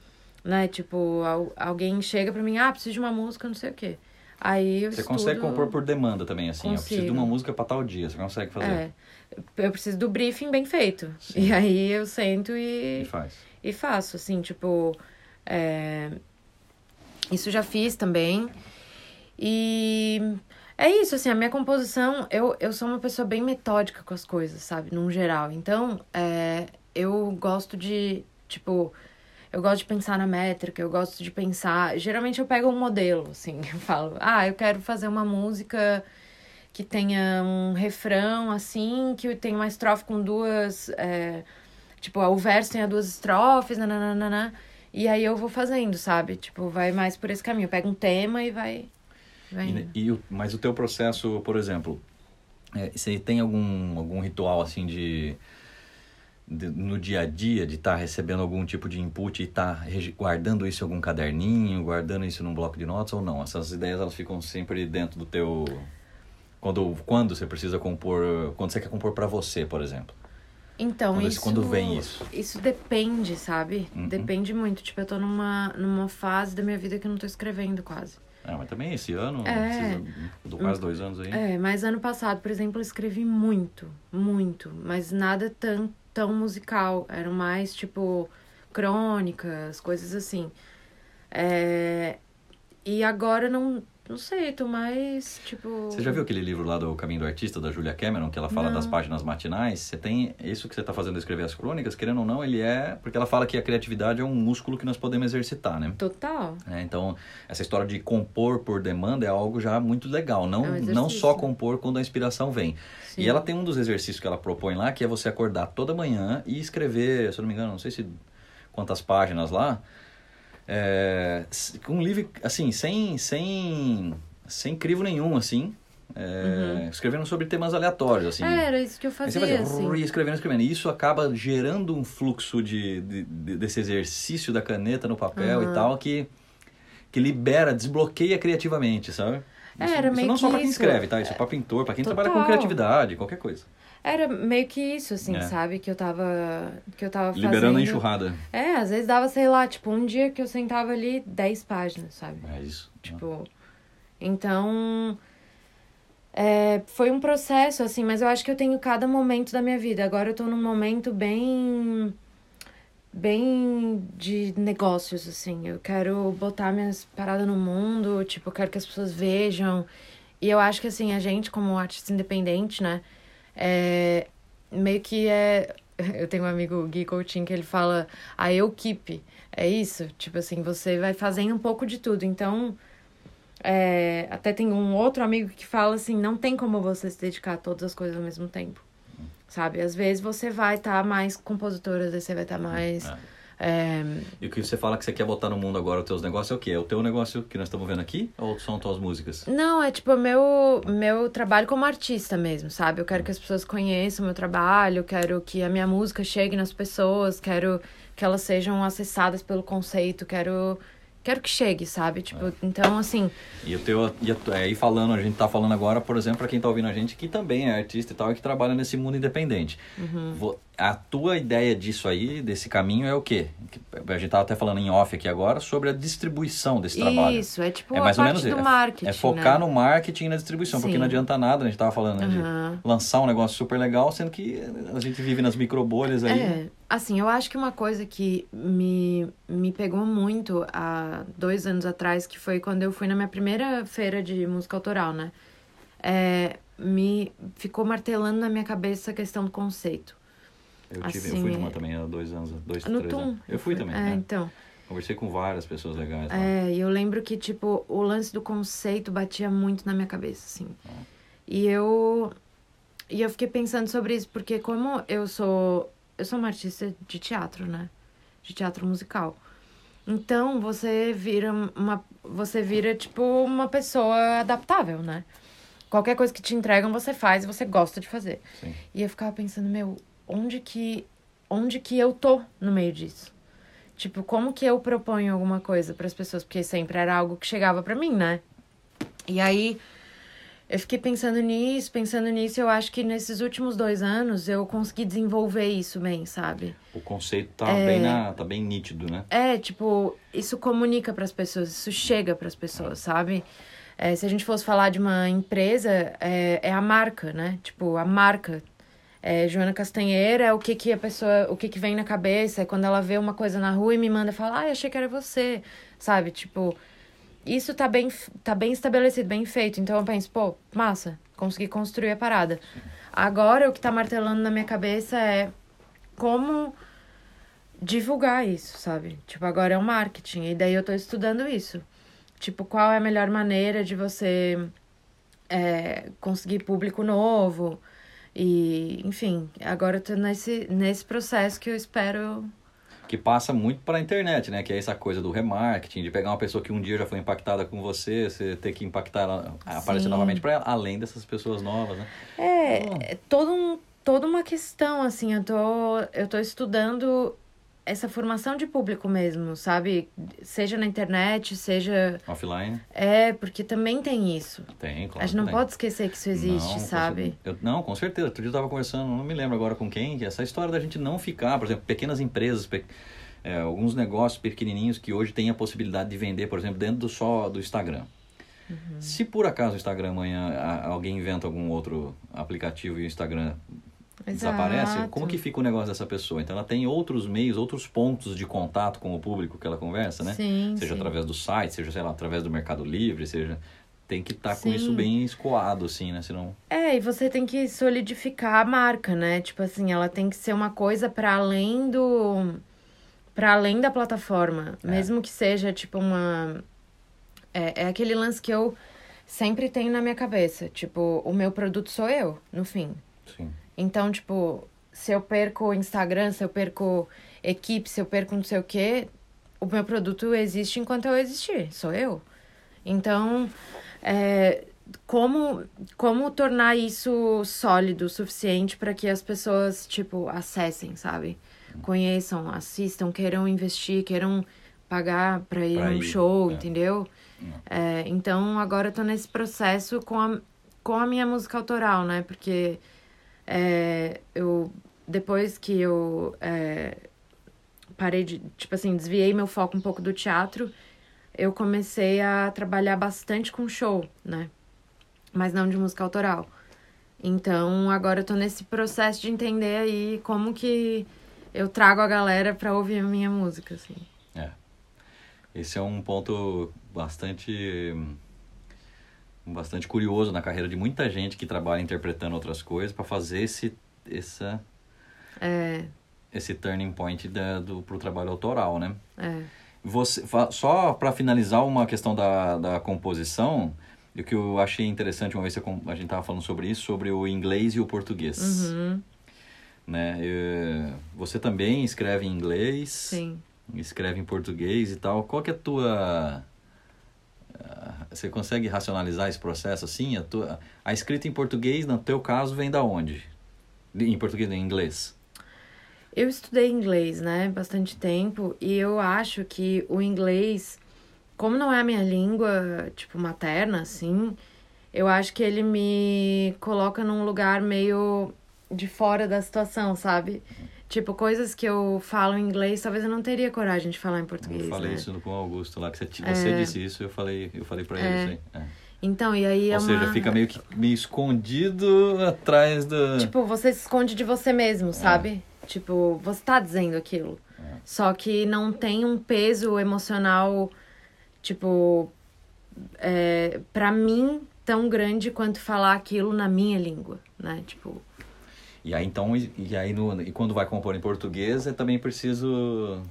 né? Tipo, al- alguém chega pra mim, ah, preciso de uma música, não sei o quê. Aí eu Você estudo... consegue compor por demanda também, assim. Eu preciso de Consigo. uma música pra tal dia. Você consegue fazer. É, eu preciso do briefing bem feito. Sim. E aí eu sento E e, faz. E faço, assim, tipo... é, Isso já fiz também. E é isso, assim, a minha composição, eu, eu sou uma pessoa bem metódica com as coisas, sabe? Num geral. Então, é, eu gosto de, tipo, eu gosto de pensar na métrica, eu gosto de pensar. Geralmente eu pego um modelo, assim, <laughs> eu falo, ah, eu quero fazer uma música que tenha um refrão assim, que tenha uma estrofe com duas. é, tipo, o verso tenha duas estrofes, nananana. E aí eu vou fazendo, sabe? Tipo, vai mais por esse caminho. Pega um tema e vai. vai. E, e mas o teu processo, por exemplo, é, você tem algum, algum ritual assim de, de- no dia a dia de estar recebendo algum tipo de input e estar guardando isso em algum caderninho, guardando isso num bloco de notas ou não? Essas ideias elas ficam sempre dentro do teu quando quando você precisa compor, quando você quer compor pra você, por exemplo. Então, Quando- isso. quando vem isso? Isso depende, sabe? Uhum. Depende muito. Tipo, eu tô numa, numa fase da minha vida que eu não tô escrevendo quase. Ah, mas também esse ano, É. precisa, quase dois anos aí. É, mas ano passado, por exemplo, eu escrevi muito, muito, mas nada tão, tão musical. Eram mais, tipo, crônicas, coisas assim. É, E agora não, não sei, tô mais, tipo. Você já viu aquele livro lá do Caminho do Artista, da Julia Cameron, que ela fala Não. das páginas matinais? Você tem isso que você está fazendo, escrever as crônicas, querendo ou não, ele é... Porque ela fala que a criatividade é um músculo que nós podemos exercitar, né? Total. É, então, essa história de compor por demanda é algo já muito legal. Não, É um não só compor quando a inspiração vem. Sim. E ela tem um dos exercícios que ela propõe lá, que é você acordar toda manhã e escrever, se eu não me engano, não sei se quantas páginas lá, é, um livro, assim, sem, sem, sem crivo nenhum, assim, é, escrevendo sobre temas aleatórios, assim. Uhum. É, era isso que eu fazia, vai assim. e escrevendo, escrevendo. E isso acaba gerando um fluxo de, de- de- desse exercício da caneta no papel e Aham. tal, que, que libera, desbloqueia criativamente, sabe? É, Isso, era isso meio não que só pra quem isso. escreve, tá? Isso é pra pintor, pra quem trabalha com Total. criatividade, qualquer coisa. Era meio que isso, assim, É. sabe? Que eu tava. Que eu tava Liberando a fazendo. enxurrada. É, às vezes dava, sei lá, tipo, um dia que eu sentava ali 10 páginas, sabe? É isso. Tipo. Então. É, foi um processo, assim, mas eu acho que eu tenho cada momento da minha vida. Agora eu tô num momento bem. Bem de negócios, assim. Eu quero botar minhas paradas no mundo, tipo, eu quero que as pessoas vejam. E eu acho que, assim, a gente, como artista independente, né, é. meio que é. <laughs> Eu tenho um amigo, Gui Coutinho, que ele fala a eu keep. É isso? Tipo assim, você vai fazendo um pouco de tudo. Então. É, até tem um outro amigo que fala assim, não tem como você se dedicar a todas as coisas ao mesmo tempo. Sabe? Às vezes você vai estar mais compositora, às vezes você vai estar mais. É. é, E o que você fala que você quer botar no mundo agora, os teus negócios, é o quê? É o teu negócio que nós estamos vendo aqui? Ou são tuas músicas? Não, é tipo meu, meu trabalho como artista mesmo, sabe? Eu quero que as pessoas conheçam o meu trabalho, quero que a minha música chegue nas pessoas, quero que elas sejam acessadas pelo conceito, quero, quero que chegue, sabe? Tipo, então assim. E o teu, e aí falando, a gente tá falando agora, por exemplo, pra quem tá ouvindo a gente, que também é artista e tal, e que trabalha nesse mundo independente. Uhum. A tua ideia disso aí, desse caminho, é o quê? Que A gente tava até falando em off aqui agora sobre a distribuição desse trabalho. Isso, é tipo É mais ou menos do é- marketing. É focar né? no marketing e na distribuição, porque Sim. não adianta nada, a gente tava falando né, Aham. de lançar um negócio super legal, sendo que a gente vive nas microbolhas aí. É, assim, eu acho que uma coisa que me, me pegou muito há dois anos atrás, que foi quando eu fui na minha primeira feira de música autoral, né? É, me ficou martelando na minha cabeça a questão do conceito. Eu, tive, eu assim, fui numa é- também há dois anos, dois, No três TUM. anos. Eu fui também, É, né? então. Conversei com várias pessoas legais lá. É, e eu lembro que, tipo, o lance do conceito batia muito na minha cabeça, assim. E eu. E eu fiquei pensando sobre isso, porque como eu sou. Eu sou uma artista de teatro, né? De teatro musical. Então você vira uma. Você vira, tipo, uma pessoa adaptável, né? Qualquer coisa que te entregam, você faz e você gosta de fazer. Sim. E eu ficava pensando, meu, onde que. Onde que eu tô no meio disso? Tipo, como que eu proponho alguma coisa para as pessoas? Porque sempre era algo que chegava para mim, né? E aí eu fiquei pensando nisso, pensando nisso, eu acho que nesses últimos dois anos eu consegui desenvolver isso bem, sabe? O conceito tá, É. bem na, tá bem nítido, né? É, tipo, isso comunica para as pessoas, isso chega para as pessoas, sabe? É, se a gente fosse falar de uma empresa, é, é a marca, né? Tipo, a marca. É, Joana Castanheira o que que a pessoa, o que que vem na cabeça, é quando ela vê uma coisa na rua e me manda falar, ah, achei que era você, sabe? Tipo, isso tá bem, tá bem estabelecido, bem feito. Então eu penso, pô, massa, consegui construir a parada. Agora o que tá martelando na minha cabeça é como divulgar isso, sabe? Tipo, agora é o marketing. E daí eu tô estudando isso. Tipo, qual é a melhor maneira de você é, conseguir público novo. E, enfim, agora eu tô nesse, nesse processo que eu espero. Que passa muito pra internet, né? Que é essa coisa do remarketing, de pegar uma pessoa que um dia já foi impactada com você, você ter que impactar ela, aparecer Sim. novamente pra ela, além dessas pessoas novas, né? É, é todo um, toda uma questão, assim, eu tô, eu tô estudando essa formação de público mesmo, sabe? Seja na internet, seja. Offline, É, porque também tem isso. tem, claro. a gente não tem. pode esquecer que isso existe, Não, sabe? Eu, não, com certeza. Outro dia eu tava conversando, não me lembro agora com quem, que essa história da gente não ficar, por exemplo, pequenas empresas, pe- é, alguns negócios pequenininhos que hoje têm a possibilidade de vender, por exemplo, dentro do só do Instagram. Uhum. Se por acaso o Instagram amanhã alguém inventa algum outro aplicativo e o Instagram desaparece, como que fica o negócio dessa pessoa? Então ela tem outros meios, outros pontos de contato com o público que ela conversa, né? Sim, seja sim. através do site, seja, sei lá, através do Mercado Livre, seja tem que estar com Sim. isso bem escoado assim, né? Senão É, e você tem que solidificar a marca, né? Tipo assim, ela tem que ser uma coisa para além do para além da plataforma, É. mesmo que seja tipo uma é, é aquele lance que eu sempre tenho na minha cabeça, tipo, o meu produto sou eu, no fim. sim. Então, tipo, se eu perco o Instagram, se eu perco equipe, se eu perco não sei o quê, o meu produto existe enquanto eu existir, sou eu. Então, é, como, como tornar isso sólido o suficiente para que as pessoas, tipo, acessem, sabe? Conheçam, assistam, queiram investir, queiram pagar para ir Pra num ir, show, é. entendeu? É, então agora eu tô nesse processo com a, com a minha música autoral, né? Porque é, eu depois que eu é, parei de, tipo assim, desviei meu foco um pouco do teatro, eu comecei a trabalhar bastante com show, né? Mas não de música autoral. Então, agora eu tô nesse processo de entender aí como que eu trago a galera pra ouvir a minha música, assim. É. Esse é um ponto bastante bastante curioso na carreira de muita gente que trabalha interpretando outras coisas para fazer esse essa É, esse turning point da, do pro trabalho autoral, né? é. Você, só para finalizar uma questão da, da composição, e o que eu achei interessante uma vez a gente tava falando sobre isso, sobre o inglês e o português, Uhum, né? Eh, Você também escreve em inglês, sim. escreve em português e tal. Qual que é a tua você consegue racionalizar esse processo assim? A, tua, a escrita em português, no teu caso, vem da onde? De- Em português, em inglês? Eu estudei inglês, né, bastante tempo, e eu acho que o inglês, como não é a minha língua, tipo, materna, assim, eu acho que ele me coloca num lugar meio de fora da situação, sabe? Tipo, coisas que eu falo em inglês, talvez eu não teria coragem de falar em português, eu falei né? isso com o Augusto lá, que você, você disse isso, eu falei, eu falei pra ele É. isso aí. É. Então, e aí é Ou seja, uma... fica meio que meio escondido atrás do. Tipo, você se esconde de você mesmo, sabe? Tipo, você tá dizendo aquilo. É. Só que não tem um peso emocional, tipo, é, para mim, tão grande quanto falar aquilo na minha língua, né? Tipo, E aí então, e, e aí no, e quando vai compor em português, é também preciso.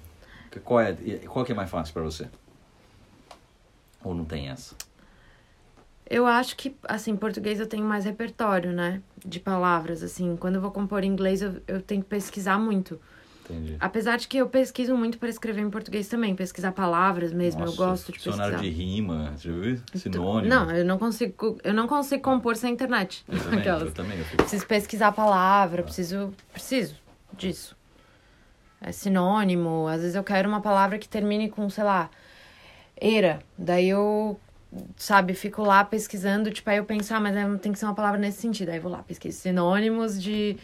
Qual é, qual que é mais fácil pra você? Ou não tem essa? eu acho que, assim, português eu tenho mais repertório, né? De palavras, assim. Quando eu vou compor em inglês, eu, eu tenho que pesquisar muito. Entendi. Apesar de que eu pesquiso muito para escrever em português também, pesquisar palavras mesmo, eu Nossa, gosto de Dicionário pesquisar. de rima, você já viu? Sinônimo. Não, eu não consigo, eu não consigo compor sem internet. eu também, eu também. Eu. Preciso pesquisar a palavra, preciso, preciso disso. É sinônimo, às vezes eu quero uma palavra que termine com, sei lá, era. Daí eu, sabe, fico lá pesquisando, tipo, aí eu penso, ah, mas é- tem que ser uma palavra nesse sentido. Aí eu vou lá, pesquiso sinônimos de,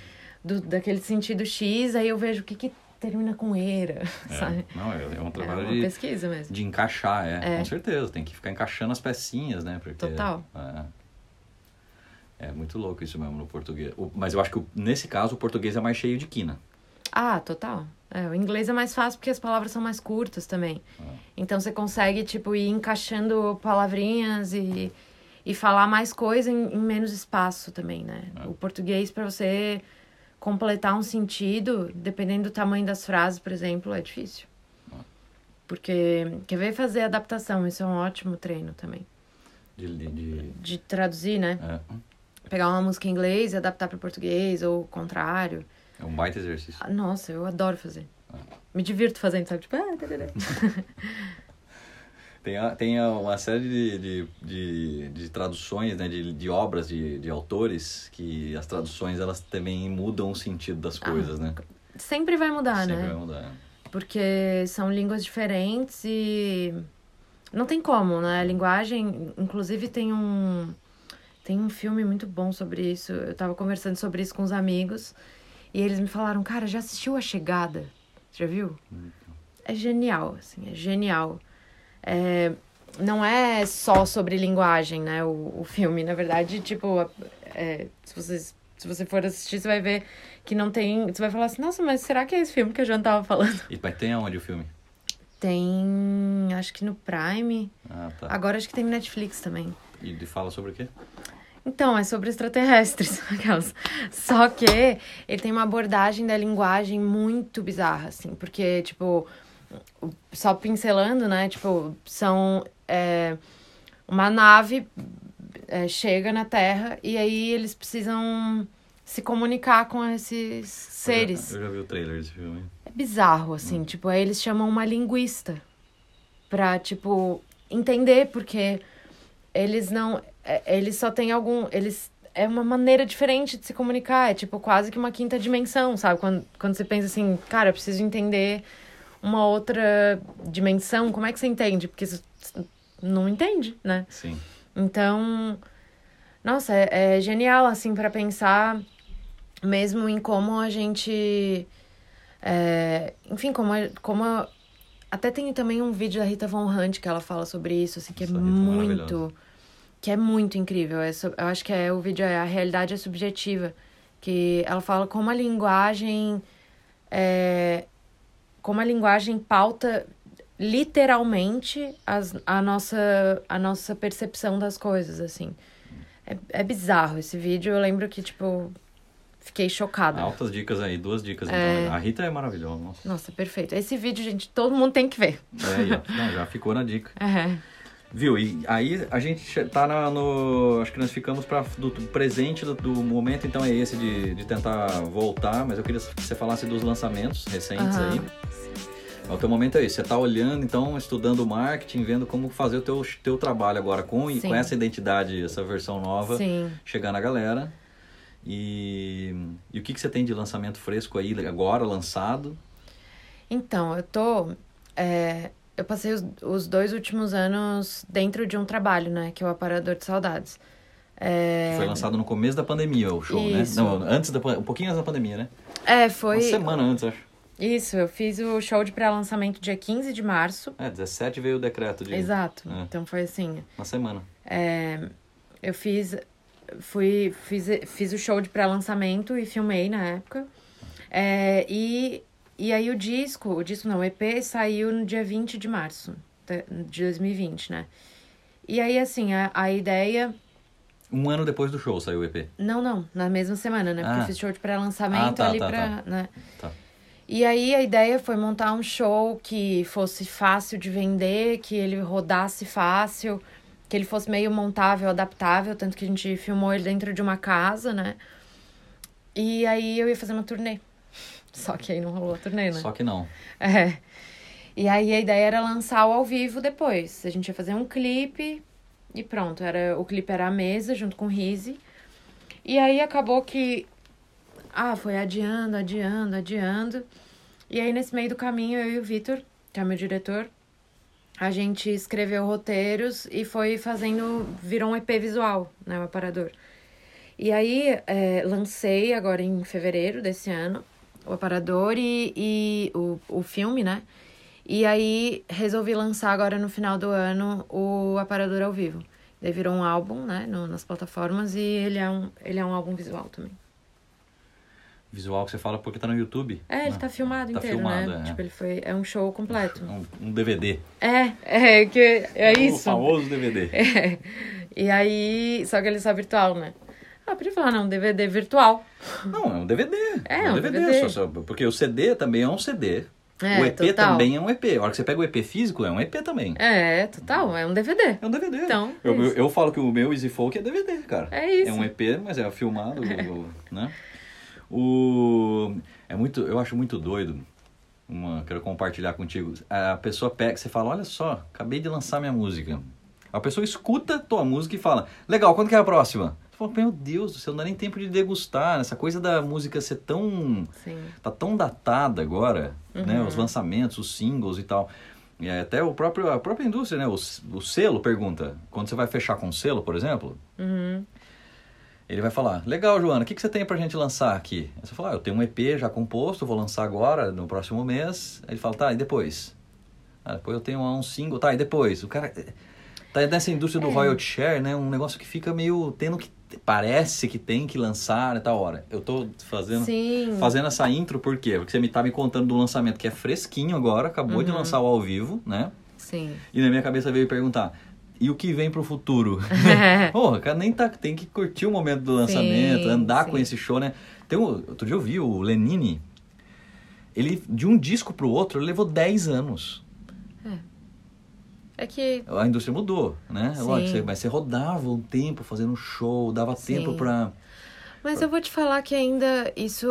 do, daquele sentido X, aí eu vejo o que que termina com era, sabe? É, não, é, é um É trabalho uma de, pesquisa mesmo. de encaixar, é, É. Com certeza, tem que ficar encaixando as pecinhas, né? Porque, Total. É, é muito louco isso mesmo no português. O- mas eu acho que nesse caso o português é mais cheio de quina. Ah, total. É, o inglês é mais fácil porque as palavras são mais curtas também. Então você consegue, tipo, ir encaixando palavrinhas e, e falar mais coisa em, em menos espaço também, né? O português, para você completar um sentido, dependendo do tamanho das frases, por exemplo, é difícil. Porque quer ver fazer adaptação, isso é um ótimo treino também. De, de, de- traduzir, né? é, Pegar uma música em inglês e adaptar para português, ou o contrário. é um baita exercício. Ah, Nossa, eu adoro fazer. Me divirto fazendo, sabe? Tipo, ah, tarará. <laughs> Tem, tem uma série de, de, de, de traduções, né, de, de obras de, de autores, que as traduções elas também mudam o sentido das coisas, né? Sempre vai mudar, Sempre né? vai mudar. Porque são línguas diferentes e não tem como, né? A linguagem, inclusive tem um tem um filme muito bom sobre isso. Eu tava conversando sobre isso com os amigos e eles me falaram: "Cara, já assistiu A Chegada? Já viu?" É genial, assim, é genial. É, não é só sobre linguagem, né? O, o filme, na verdade, tipo, é, se vocês se você for assistir, você vai ver que não tem. Você vai falar assim, nossa, mas será que é esse filme que a Joana tava falando? E mas tem aonde o filme? Tem. Acho que no Prime. Ah, tá. Agora acho que tem no Netflix também. E fala sobre o quê? Então, é sobre extraterrestres, <laughs> aquelas. Só que ele tem uma abordagem da linguagem muito bizarra, assim, porque, tipo, só pincelando, né? Tipo, são. é, uma nave é, chega na Terra e aí eles precisam se comunicar com esses seres. Eu já, eu já vi o trailer desse filme. É bizarro, assim, tipo, aí eles chamam uma linguista pra, tipo, entender, porque eles não. é, Eles só têm algum. Eles. É uma maneira diferente de se comunicar, é tipo quase que uma quinta dimensão, sabe? Quando, quando você pensa assim, cara, eu preciso entender uma outra dimensão, como é que você entende? Porque, não entende, né? Sim. Então, nossa, é, é genial, assim, para pensar mesmo em como a gente. É, enfim, como, a- como. a- até tem também um vídeo da Rita Von Hunt que ela fala sobre isso, assim, que é Rita é muito. Que é muito incrível. É, eu acho que é o vídeo é A Realidade é Subjetiva. Que ela fala como a linguagem. É, como a linguagem pauta literalmente as, a, nossa, a nossa percepção das coisas, assim. É, é bizarro esse vídeo. Eu lembro que, tipo, fiquei chocada. Altas dicas aí, duas dicas É. então. A Rita é maravilhosa, nossa. Nossa, perfeito. Esse vídeo, gente, todo mundo tem que ver. É. Não, já ficou na dica. <laughs> É. Viu? E aí a gente tá na- no. Acho que nós ficamos para do, do presente do, do momento, então é esse de, de tentar voltar, mas eu queria que você falasse dos lançamentos recentes Aham. aí. O teu momento é esse, você tá olhando, então, estudando marketing, vendo como fazer o teu, teu trabalho agora com, Sim. com essa identidade, essa versão nova, Sim. chegar na galera. E, e o que, que você tem de lançamento fresco aí agora, lançado? Então, eu tô. é, eu passei os, os dois últimos anos dentro de um trabalho, né? Que é o Aparador de Saudades. É, Foi lançado no começo da pandemia o show, Isso. né? Não, antes da um pouquinho antes da pandemia, né? é, foi. Uma semana antes, acho. Isso, eu fiz o show de pré-lançamento dia 15 de março. É, 17 veio o decreto de. Exato. É. Então foi assim. Uma semana. É, eu fiz, fui, fiz, fiz o show de pré-lançamento e filmei na época. É, e, e aí o disco, o disco não, o EP saiu no dia 20 de março de de 2020, né? E aí, assim, a, a ideia. Um ano depois do show saiu o EP. Não, não, na mesma semana, né? Porque Ah. eu fiz show de pré-lançamento Ah, tá, ali tá, pra. Né? Tá. E aí a ideia foi montar um show que fosse fácil de vender, que ele rodasse fácil, que ele fosse meio montável, adaptável, tanto que a gente filmou ele dentro de uma casa, né? E aí eu ia fazer uma turnê. Só que aí não rolou a turnê, né? Só que não. É. E aí a ideia era lançar o ao vivo depois. A gente ia fazer um clipe e pronto. Era, o clipe era a mesa junto com o Rizzi. E aí acabou que. Ah, foi adiando, adiando, adiando. E aí nesse meio do caminho, eu e o Vitor, que é meu diretor, a gente escreveu roteiros e foi fazendo. Virou um EP visual, né? O aparador. E aí é, lancei agora em fevereiro desse ano o aparador e, e o, o filme, né? E aí resolvi lançar agora no final do ano o aparador ao vivo. Daí virou um álbum, né, no, nas plataformas e ele é, um, ele é um álbum visual também. Visual que você fala porque tá no YouTube. É, ele né? tá filmado Tá inteiro, filmado, né? é. Tipo, ele foi. É um show completo. <laughs> Um, um DVD. É, é, que é O isso. famoso DVD. <laughs> É. E aí. Só que ele é só virtual, né? Ah, podia falar, não, DVD virtual. Não, é um DVD. É, um DVD. só- só- porque o CD também é um CD. É, o EP total. também é um EP. A hora que você pega o EP físico, é um EP também. É, total, é um DVD. É um DVD. Então, eu, é eu, eu falo que o meu Easy Folk é DVD, cara. É isso. É um EP, mas é filmado, o- <laughs> né? O... É muito... Eu acho muito doido. Uma, quero compartilhar contigo. A pessoa pega, você fala, olha só, acabei de lançar minha música. A pessoa escuta a tua música e fala, legal, quando que é a próxima? Você fala, meu Deus do céu, não dá nem tempo de degustar. Essa coisa da música ser tão Sim. tá tão datada agora, né? Uhum. Os lançamentos, os singles e tal. E até o próprio, a própria indústria, né? O, o selo pergunta. Quando você vai fechar com selo, por exemplo, Uhum. Ele vai falar: Legal, Joana, o que, que você tem pra gente lançar aqui? Aí você fala: ah, Eu tenho um EP já composto, vou lançar agora, no próximo mês. Aí ele fala: Tá, e depois? Ah, depois eu tenho um single, tá, e depois? O cara. Tá nessa indústria do É. royalty share, né? Um negócio que fica meio tendo que. Parece que tem que lançar e tal hora. Eu tô fazendo Sim. fazendo essa intro por quê? Porque você me tá me contando do lançamento que é fresquinho agora, acabou de Uhum. lançar o ao vivo, né? Sim. E na minha cabeça veio perguntar: e o que vem pro futuro? <laughs> Porra, cara, nem tá, tem que curtir o momento do lançamento, Sim, andar sim. com esse show, né? Tem um, outro dia eu vi o Lenine, ele de um disco pro outro ele levou 10 anos. É que. A indústria mudou, né? Sim. Lógico, você- mas você rodava um tempo fazendo um show, dava Sim. tempo pra. Mas eu vou te falar que ainda. Isso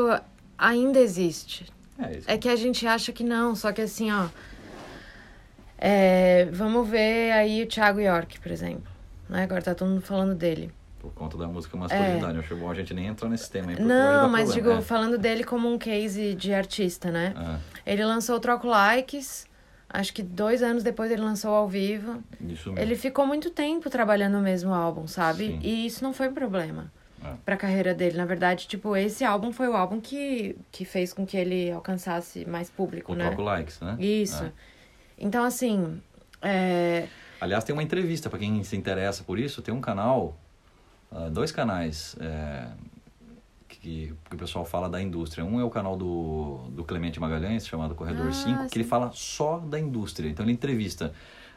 ainda existe. É, isso. É que a gente acha que não, só que assim, ó. É, vamos ver aí o Thiago York, por exemplo. Né? Agora tá todo mundo falando dele. Por conta da música masculinidade. Eu acho bom a gente nem entrar nesse tema aí. É. Não, mas problema. digo, falando dele como um case de artista, né? É. É. Ele lançou o Troco Likes, Acho que dois anos depois ele lançou ao vivo. Isso mesmo. Ele ficou muito tempo trabalhando no mesmo álbum, sabe? Sim. E isso não foi um problema É. pra carreira dele. Na verdade, tipo, esse álbum foi o álbum que, que fez com que ele alcançasse mais público, O né? Troco Likes, né? Isso. É. Então, assim, é... Aliás, tem uma entrevista para quem se interessa por isso. Tem um canal, ah, dois canais é, que, que o pessoal fala da indústria. Um é o canal do, do Clemente Magalhães, chamado Corredor Ah, 5, que ele sim. fala só da indústria. Então ele entrevista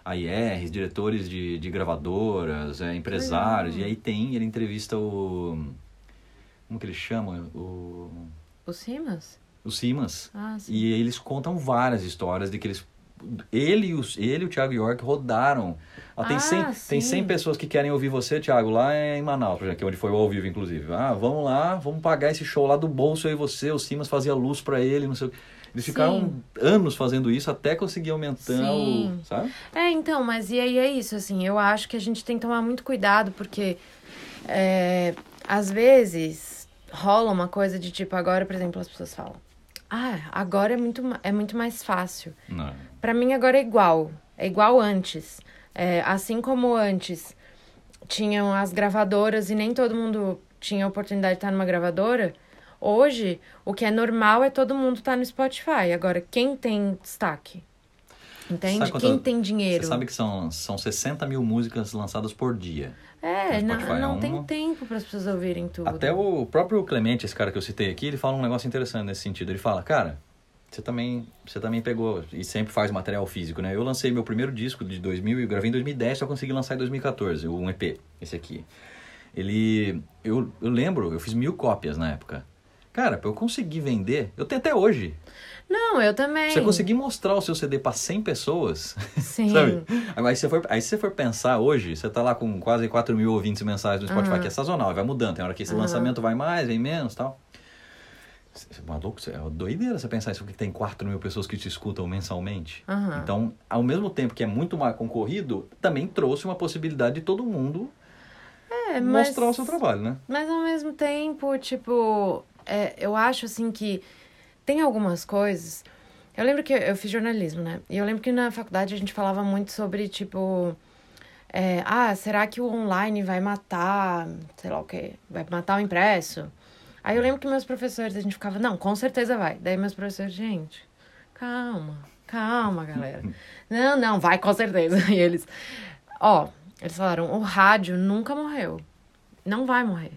AIRs, diretores de, de gravadoras, é, empresários. E aí tem, ele entrevista o... Como que ele chama? O, o Simas? o Simas. Ah, sim. E eles contam várias histórias de que eles. Ele e, os, ele e o Thiago York rodaram. Ah, tem, Ah, 100, tem sim. 100 pessoas que querem ouvir você, Thiago, lá em Manaus, por exemplo, que é onde foi o ao vivo, inclusive. Ah, vamos lá, vamos pagar esse show lá do bolso, eu e você. O Simas fazia luz pra ele, não sei o. Eles ficaram Sim. anos fazendo isso até conseguir aumentar Sim. o. Sabe? É, então, mas e aí é isso, assim, eu acho que a gente tem que tomar muito cuidado, porque é, às vezes rola uma coisa de tipo, agora, por exemplo, as pessoas falam, ah, agora é muito, é muito mais fácil. Não. Pra mim agora é igual, é igual antes. É, assim como antes tinham as gravadoras e nem todo mundo tinha a oportunidade de estar numa gravadora, hoje o que é normal é todo mundo estar no Spotify. Agora, quem tem destaque? Entende? Quem tem dinheiro? Você sabe que são, são 60 mil músicas lançadas por dia. É, não, é não uma- tem tempo para as pessoas ouvirem tudo. Até o próprio Clemente, esse cara que eu citei aqui, ele fala um negócio interessante nesse sentido. Ele fala, cara, você também, você também pegou e sempre faz material físico, né? Eu lancei meu primeiro disco de 2000 e gravei em 2010, só consegui lançar em 2014, um EP, esse aqui. Ele, eu, eu lembro, eu fiz mil cópias na época. Cara, pra eu conseguir vender, eu tenho até hoje. Não, eu também. Você conseguir mostrar o seu CD pra 100 pessoas, Sim. <laughs> sabe? Aí se, for, aí se você for pensar hoje, você tá lá com quase 4 mil ouvintes mensais no Spotify, Aham. que é sazonal, vai mudando. Tem hora que esse Aham. lançamento vai mais, vem menos tal. É maluco? É doideira você pensar isso, porque tem 4 mil pessoas que te escutam mensalmente. Aham. Então, ao mesmo tempo que é muito mais concorrido, também trouxe uma possibilidade de todo mundo É, mas, mostrar o seu trabalho, né? mas ao mesmo tempo, tipo, é, eu acho assim que tem algumas coisas. Eu lembro que eu fiz jornalismo, né? E eu lembro que na faculdade a gente falava muito sobre, tipo. é, ah, será que o online vai matar, sei lá o quê? Vai matar o impresso? Aí eu lembro que meus professores, a gente ficava, não, com certeza vai. Daí meus professores, gente, calma, calma, galera. <laughs> Não, não, vai com certeza. <laughs> E eles, ó, eles falaram, o rádio nunca morreu. Não vai morrer,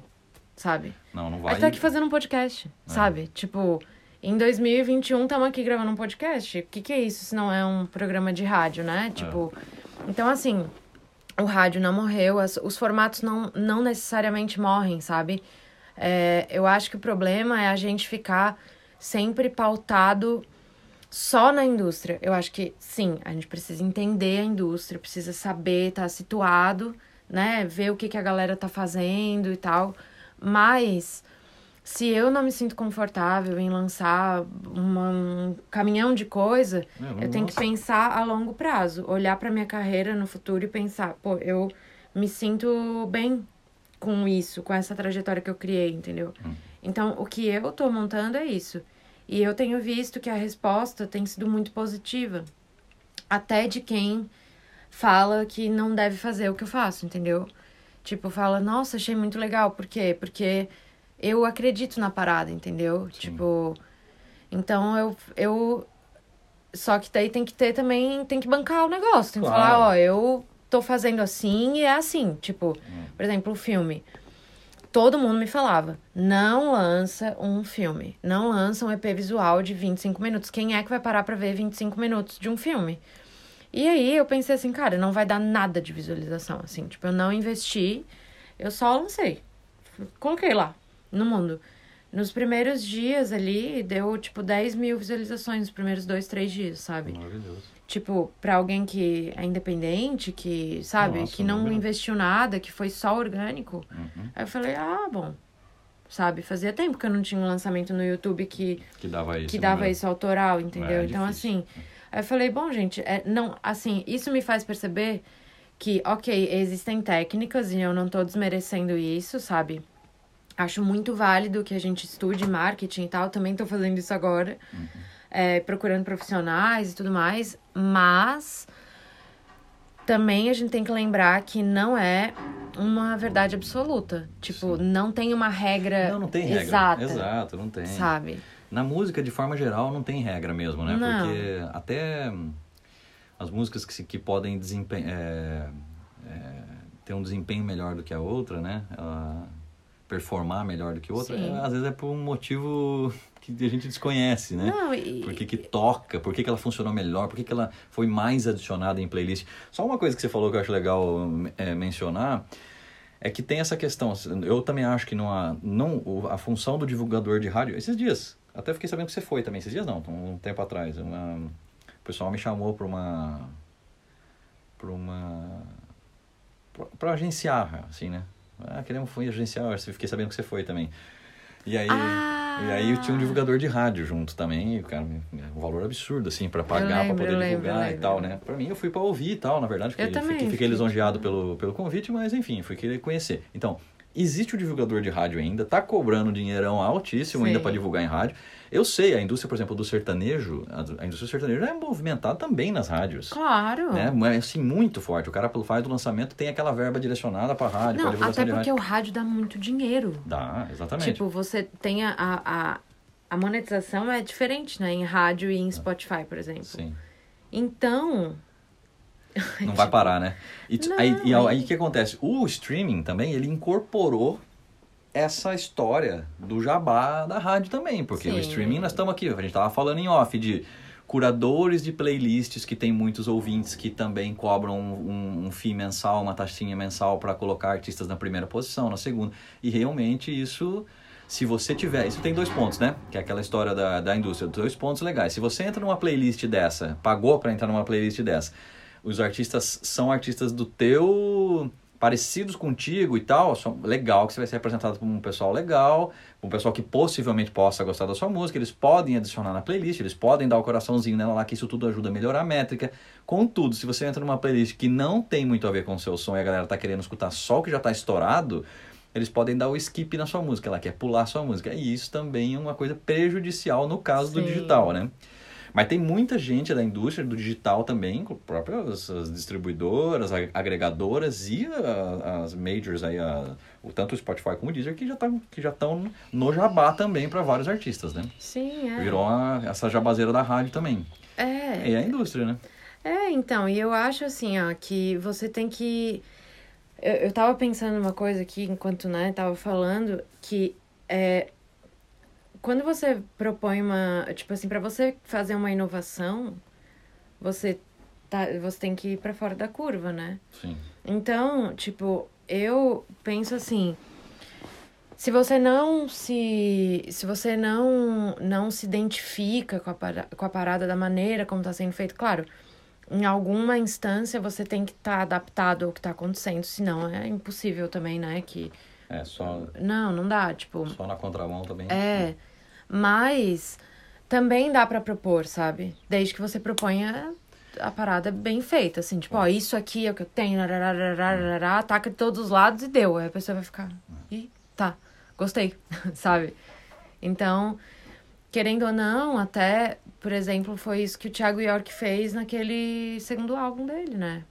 sabe? Não, não A vai. gente tá aqui fazendo um podcast, É. sabe? Tipo, em 2021 estamos aqui gravando um podcast. O que, que é isso se não é um programa de rádio, né? Tipo, então assim, o rádio não morreu, as- os formatos não, não necessariamente morrem, sabe? É, eu acho que o problema é a gente ficar sempre pautado só na indústria. Eu acho que sim, a gente precisa entender a indústria, precisa saber, estar situado, né? Ver o que, que a galera tá fazendo e tal. Mas se eu não me sinto confortável em lançar uma- um caminhão de coisa, É, eu tenho que pensar a longo prazo, olhar pra minha carreira no futuro e pensar, pô, eu me sinto bem com isso, com essa trajetória que eu criei, entendeu? Hum. Então, o que eu tô montando é isso. E eu tenho visto que a resposta tem sido muito positiva. Até de quem fala que não deve fazer o que eu faço, entendeu? Tipo, fala, nossa, achei muito legal. Por quê? Porque eu acredito na parada, entendeu? Tipo, então eu, eu. Só que daí tem que ter também, tem que bancar o negócio. Tem que Claro. falar, ó, eu tô fazendo assim e é assim. Tipo, por exemplo, o filme. Todo mundo me falava, não lança um filme. Não lança um EP visual de 25 minutos. Quem é que vai parar pra ver 25 minutos de um filme? E aí eu pensei assim, cara, não vai dar nada de visualização, assim. Tipo, eu não investi, eu só lancei. Coloquei lá, no mundo. Nos primeiros dias ali, deu, tipo, 10 mil visualizações nos primeiros dois, três dias, sabe? Maravilhoso. Tipo, pra alguém que é independente, que, sabe, Nossa, que não investiu nada, que foi só orgânico. Uhum. Aí eu falei, ah, bom. Sabe, fazia tempo que eu não tinha um lançamento no YouTube que, Que dava isso. que dava isso autoral, entendeu? É, então, difícil. assim. Aí eu falei, bom, gente, é, não, assim, isso me faz perceber que, ok, existem técnicas e eu não tô desmerecendo isso, sabe? Acho muito válido que a gente estude marketing e tal, também tô fazendo isso agora. É, procurando profissionais e tudo mais, mas também a gente tem que lembrar que não é uma verdade absoluta. Tipo, Sim. não tem uma regra Não, não tem regra. exata, Exato, não tem. sabe? Na música, de forma geral, não tem regra mesmo, né? Não. Porque até as músicas que, se- que podem desempenhar, é, é, ter um desempenho melhor do que a outra, né? Ela performar melhor do que a outra, é, às vezes é por um motivo que a gente desconhece, né? Não, e, Por que, que toca, por que, que ela funcionou melhor, por que, que ela foi mais adicionada em playlist. Só uma coisa que você falou que eu acho legal é, mencionar é que tem essa questão. Eu também acho que não há, não, a função do divulgador de rádio. Esses dias, até fiquei sabendo que você foi também. Esses dias não, um tempo atrás. Uma, o pessoal me chamou para uma. para uma. para agenciar, assim, né? Ah, queremos fui agenciar, fiquei sabendo que você foi também. E aí. Ah! E aí tinha um divulgador de rádio junto também, e, cara, um valor absurdo, assim, pra pagar, lembro, pra poder lembro, divulgar e tal, né? Pra mim, eu fui pra ouvir e tal, na verdade, também, fiquei, fiquei fiquei, lisonjeado pelo, pelo convite, mas enfim, fui querer conhecer. Então, existe o divulgador de rádio ainda, tá cobrando dinheirão altíssimo ainda Sim. pra divulgar em rádio. Eu sei, a indústria, por exemplo, do sertanejo, a, indústria do sertanejo é movimentada também nas rádios. Claro. Né? Mas, assim, muito forte. O cara, pelo faz do lançamento, tem aquela verba direcionada pra rádio, pra Não, divulgação até porque o rádio dá muito dinheiro. Dá, exatamente. Tipo, você tem a, a, a, monetização é diferente, né? Em rádio e em Spotify, por exemplo. Sim. Então, Não vai <laughs> parar, né? E, Não, aí, e é- aí o que acontece? O streaming também, ele incorporou essa história do jabá da rádio também, porque o Sim. streaming nós estamos aqui, a gente tava falando em off de curadores de playlists que tem muitos ouvintes que também cobram um, um fee mensal, uma taxinha mensal para colocar artistas na primeira posição, na segunda. E realmente isso, se você tiver, isso tem dois pontos, né? Que é aquela história da, da indústria, dois pontos legais. Se você entra numa playlist dessa, pagou para entrar numa playlist dessa, os artistas são artistas do teu parecidos contigo e tal, são, legal que você vai ser representado por um pessoal legal, um pessoal que possivelmente possa gostar da sua música, eles podem adicionar na playlist, eles podem dar o coraçãozinho nela lá, que isso tudo ajuda a melhorar a métrica. Contudo, se você entra numa playlist que não tem muito a ver com o seu som e a galera tá querendo escutar só o que já tá estourado, eles podem dar o skip na sua música, ela quer pular a sua música. E isso também é uma coisa prejudicial no caso do Sim. digital, né? Mas tem muita gente da indústria do digital também, com próprias as distribuidoras, agregadoras e as majors aí, a- o, tanto o Spotify como o Deezer, que já tá, que já estão no jabá também para vários artistas, né? sim, é. Virou uma- essa jabazeira da rádio também. É. É a indústria, né? É, então, e eu acho assim, ó, que você tem que. Eu, eu tava pensando uma coisa aqui enquanto, né, tava falando, que é. Quando você propõe uma. Tipo assim, pra você fazer uma inovação, você, tá, você tem que ir pra fora da curva, né? Sim. Então, tipo, eu penso assim, se você não se se você não não se identifica com a, para- com a parada da maneira como está sendo feito, claro, em alguma instância você tem que estar adaptado ao que está acontecendo, senão é impossível também, né, que É, só, não, não dá, tipo, só na contramão também. é, mas também dá pra propor, sabe? Desde que você proponha a parada bem feita, assim, tipo, ó, isso aqui é o que eu tenho, ataca de todos os lados e deu. Aí a pessoa vai ficar, ih, tá, gostei, <laughs> sabe? Então, querendo ou não, até, por exemplo, foi isso que o Thiago York fez naquele segundo álbum dele, né?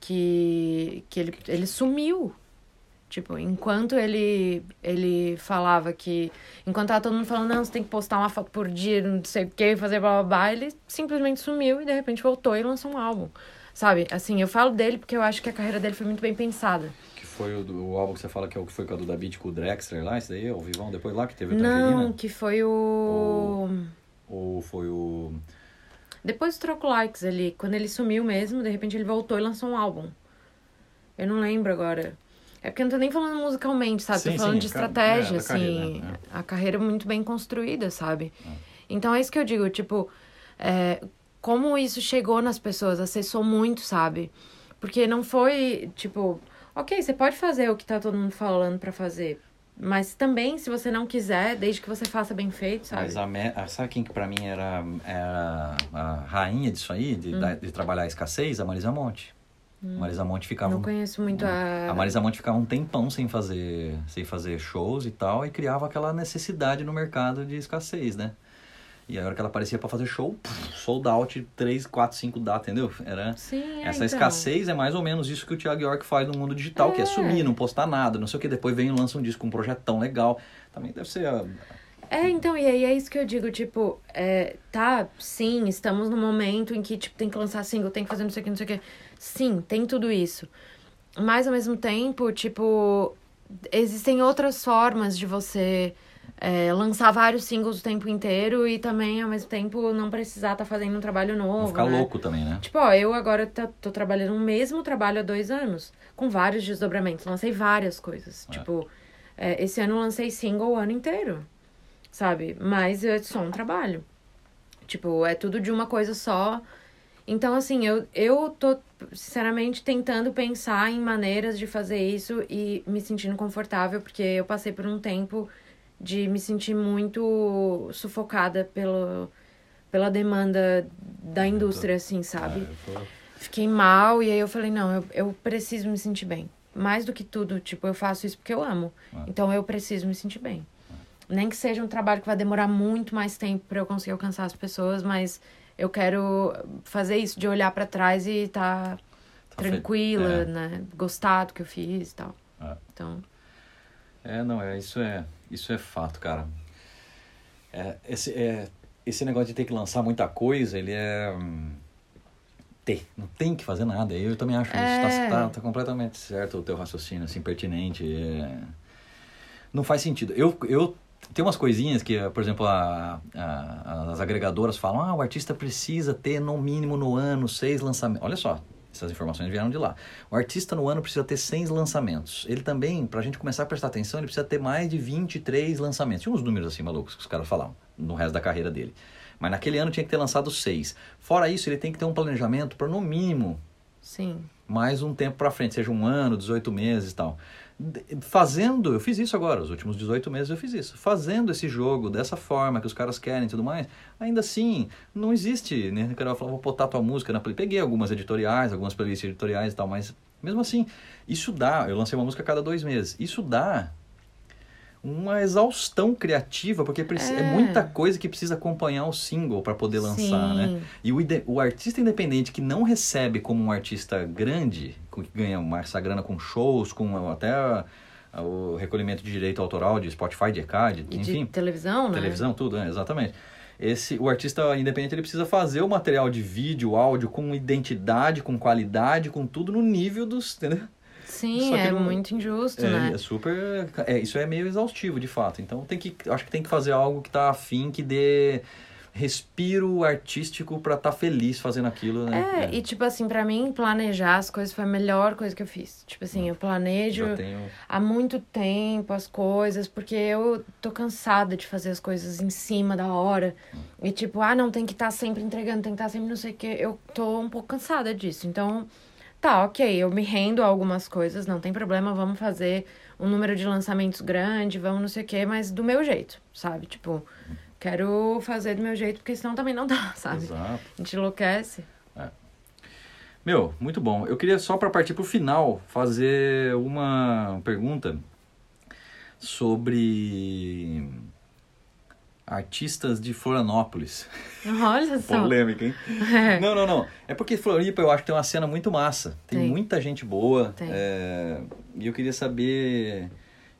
Que, que ele, ele sumiu. Tipo, enquanto ele, ele falava que. Enquanto tava todo mundo falando, não, você tem que postar uma foto por dia, não sei o que, fazer blá blá blá, ele simplesmente sumiu e de repente voltou e lançou um álbum. Sabe? Assim, eu falo dele porque eu acho que a carreira dele foi muito bem pensada. Que foi o, o álbum que você fala que é o que foi com a do David com o Drexler lá, esse daí, o Vivão, depois lá que teve o Não, que foi o. Ou foi o... Depois do Troco Likes ali, quando ele sumiu mesmo, de repente ele voltou e lançou um álbum. Eu não lembro agora. É porque eu não tô nem falando musicalmente, sabe? Sim, tô falando sim, de ca- estratégia, é, da carreira, assim. né? A carreira é muito bem construída, sabe? Então é isso que eu digo, tipo, é, como isso chegou nas pessoas, acessou muito, sabe? Porque não foi, tipo, ok, você pode fazer o que tá todo mundo falando pra fazer. Mas também, se você não quiser, desde que você faça bem feito, sabe? Mas a, me- sabe quem que pra mim era, era a rainha disso aí, de, Hum. da- de trabalhar a escassez? A Marisa Monte. Marisa Monte ficava... Não conheço muito a. A Marisa Monte ficava um tempão sem fazer, sem fazer shows e tal, e criava aquela necessidade no mercado de escassez, né? E a hora que ela aparecia pra fazer show, sold out, 3, 4, 5 datas, entendeu? Era... Sim, é, Essa então. escassez é mais ou menos isso que o Thiago York faz no mundo digital, que é É. sumir, não postar nada, não sei o que, depois vem e lança um disco com um projetão legal. Também deve ser. a- É, então, e aí é isso que eu digo, tipo, é, tá, sim, estamos num momento em que, tipo, tem que lançar single, tem que fazer não sei o que, não sei o que. Sim, tem tudo isso. Mas, ao mesmo tempo, tipo, existem outras formas de você é, lançar vários singles o tempo inteiro e também, ao mesmo tempo, não precisar estar fazendo um trabalho novo, Não ficar né? louco também, né? Tipo, ó, eu agora tá- tô trabalhando no mesmo trabalho há dois anos, com vários desdobramentos. Lancei várias coisas. É. Tipo, é, esse ano lancei single o ano inteiro, sabe? Mas é só um trabalho. Tipo, é tudo de uma coisa só. Então, assim, eu, eu tô, sinceramente, tentando pensar em maneiras de fazer isso e me sentindo confortável, porque eu passei por um tempo de me sentir muito sufocada pelo, pela demanda da indústria, assim, sabe? É, Fiquei mal e aí eu falei, não, eu, eu preciso me sentir bem. Mais do que tudo, tipo, eu faço isso porque eu amo. Ah. Então eu preciso me sentir bem. Nem que seja um trabalho que vai demorar muito mais tempo pra eu conseguir alcançar as pessoas, mas eu quero fazer isso, de olhar pra trás e tá, Tá tranquila, é. né? Gostar do que eu fiz e tal. É. Então, É, não, é, isso é, isso é fato, cara. É, esse, é, esse negócio de ter que lançar muita coisa, ele é. hum, Ter, não tem que fazer nada. Eu também acho É. isso. Tá, tá, tá completamente certo o teu raciocínio, assim, pertinente. é. Não faz sentido. Eu, eu tem umas coisinhas que, por exemplo, a, a- as agregadoras falam: ah, o artista precisa ter no mínimo no ano seis lançamentos. Olha só, essas informações vieram de lá. O artista no ano precisa ter seis lançamentos. Ele também, pra gente começar a prestar atenção, ele precisa ter mais de 23 lançamentos. Tinha uns números assim malucos que os caras falavam no resto da carreira dele. Mas naquele ano tinha que ter lançado seis. Fora isso, ele tem que ter um planejamento para no mínimo sim. mais um tempo para frente, seja um ano, 18 meses e tal. Fazendo, eu fiz isso agora, os últimos 18 meses eu fiz isso. Fazendo esse jogo dessa forma que os caras querem e tudo mais, ainda assim, não existe, né? O cara vai falar, vou botar tua música na play. Peguei algumas editoriais, algumas playlists editoriais e tal, mas mesmo assim, isso dá. Eu lancei uma música a cada dois meses. Isso dá uma exaustão criativa, porque é. É. muita coisa que precisa acompanhar o single para poder lançar, né? Sim. E o, o artista independente que não recebe como um artista grande, que ganha uma- essa grana com shows, com até o recolhimento de direito autoral de Spotify, de ECAD, E enfim, de televisão, né? televisão, tudo, né? exatamente. Esse, o artista independente ele precisa fazer o material de vídeo, áudio com identidade, com qualidade, com tudo no nível dos, entendeu? Sim, é não- muito injusto, É, né? é super, é, isso é meio exaustivo de fato. Então tem que, acho que tem que fazer algo que tá afim, que dê respiro artístico pra estar feliz fazendo aquilo, né? É, e tipo assim, pra mim, planejar as coisas foi a melhor coisa que eu fiz. Tipo assim, eu planejo tenho há muito tempo as coisas, porque eu tô cansada de fazer as coisas em cima da hora. E tipo, ah, não, tem que estar sempre entregando, tem que estar sempre não sei o quê. Eu tô um pouco cansada disso. Então, tá, ok, eu me rendo a algumas coisas, não tem problema, vamos fazer um número de lançamentos grande, vamos não sei o quê, mas do meu jeito, sabe? Tipo, quero fazer do meu jeito, porque senão também não dá, <laughs> sabe? Exato. A gente enlouquece. Meu, muito bom. Eu queria só para partir pro final fazer uma pergunta sobre artistas de Florianópolis. Olha <laughs> só. Polêmica, hein? É. Não, não, não. É porque Floripa eu acho que tem uma cena muito massa. Tem, Tem. muita gente boa. Tem. é, E eu queria saber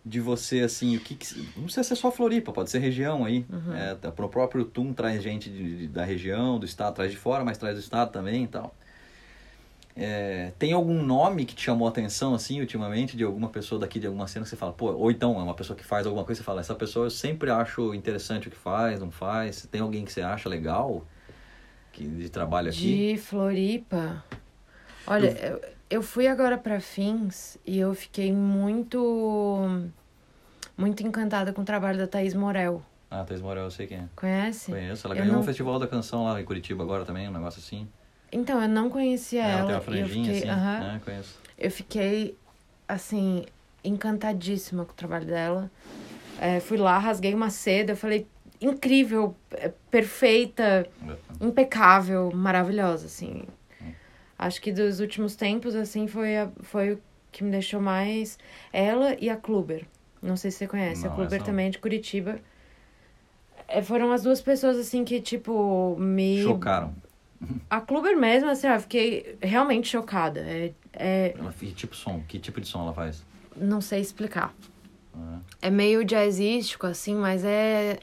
de você, assim, o que, que- Não precisa ser só Floripa, pode ser região aí. Uhum. É, pro próprio TUM traz gente de- de- da região, do estado, traz de fora, mas traz do estado também e tal. É, tem algum nome que te chamou a atenção, assim, ultimamente, de alguma pessoa daqui, de alguma cena que você fala, pô, ou então é uma pessoa que faz alguma coisa, você fala, essa pessoa eu sempre acho interessante o que faz, não faz. Tem alguém que você acha legal que, de trabalho aqui? De Floripa. Olha, eu, eu fui agora pra Fins e eu fiquei muito muito encantada com o trabalho da Thaís Morel. Ah, Thais Morel, eu sei quem é. Conhece? Conheço. Ela Eu ganhou não- um festival da canção lá em Curitiba agora também, um negócio assim. Então, eu não conhecia ela ela. tem uma eu franjinha fiquei, assim. aham. né? Conheço. eu fiquei assim encantadíssima com o trabalho dela. É, fui lá, rasguei uma seda, eu falei incrível, é, perfeita, impecável, maravilhosa, assim. Acho que dos últimos tempos, assim, foi, a, foi o que me deixou mais. Ela e a Kluber. Não sei se você conhece. Não, a Kluber também é de Curitiba. é, foram as duas pessoas, assim, que, tipo, me... Chocaram. A Kluber mesmo, assim, eu fiquei realmente chocada. É, é, Ela, que tipo de som? Que tipo de som ela faz? não sei explicar. Ah, É meio jazzístico, assim, mas é...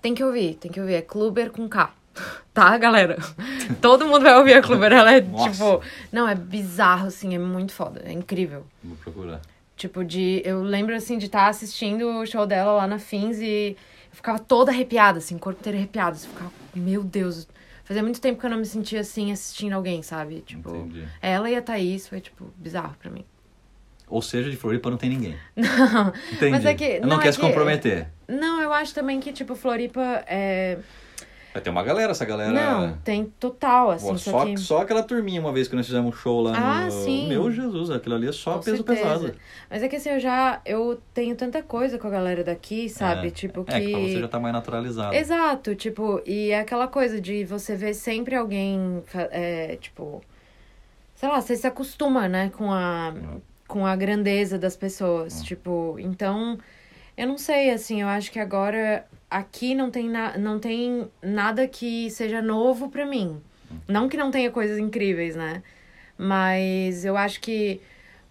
Tem que ouvir, tem que ouvir. É Kluber com K. <laughs> Tá, galera? <laughs> Todo mundo vai ouvir a Kluber. Ela é, Nossa. tipo... Não, é bizarro, assim, é muito foda. É incrível. vou procurar. Tipo, de. Eu lembro, assim, de estar assistindo o show dela lá na Fins e eu ficava toda arrepiada, assim, o corpo inteiro arrepiado. Assim, eu ficava, meu Deus. Fazia muito tempo que eu não me sentia assim assistindo alguém, sabe? Tipo, Entendi. ela e a Thaís foi, tipo, bizarro pra mim. Ou seja, de Floripa não tem ninguém. <laughs> Não, Entendi. Mas é que- Eu não, não, é quer se que- comprometer. não, eu acho também que, tipo, Floripa é. Vai ter uma galera, essa galera. Não, tem total, assim, Pô, só, só, que. só aquela turminha uma vez que nós fizemos um show lá Ah, no. sim. Meu Jesus, aquilo ali é só Com peso certeza. pesado. Mas é que assim, eu já. Eu tenho tanta coisa com a galera daqui, sabe? É. Tipo, que. É, que pra você já tá mais naturalizado. Exato, tipo, e é aquela coisa de você ver sempre alguém, é, tipo, sei lá, você se acostuma, né, com a, Uhum. com a grandeza das pessoas, tipo, então, eu não sei, assim, eu acho que agora aqui não tem, na, não tem nada que seja novo pra mim. Não que não tenha coisas incríveis, né, mas eu acho que,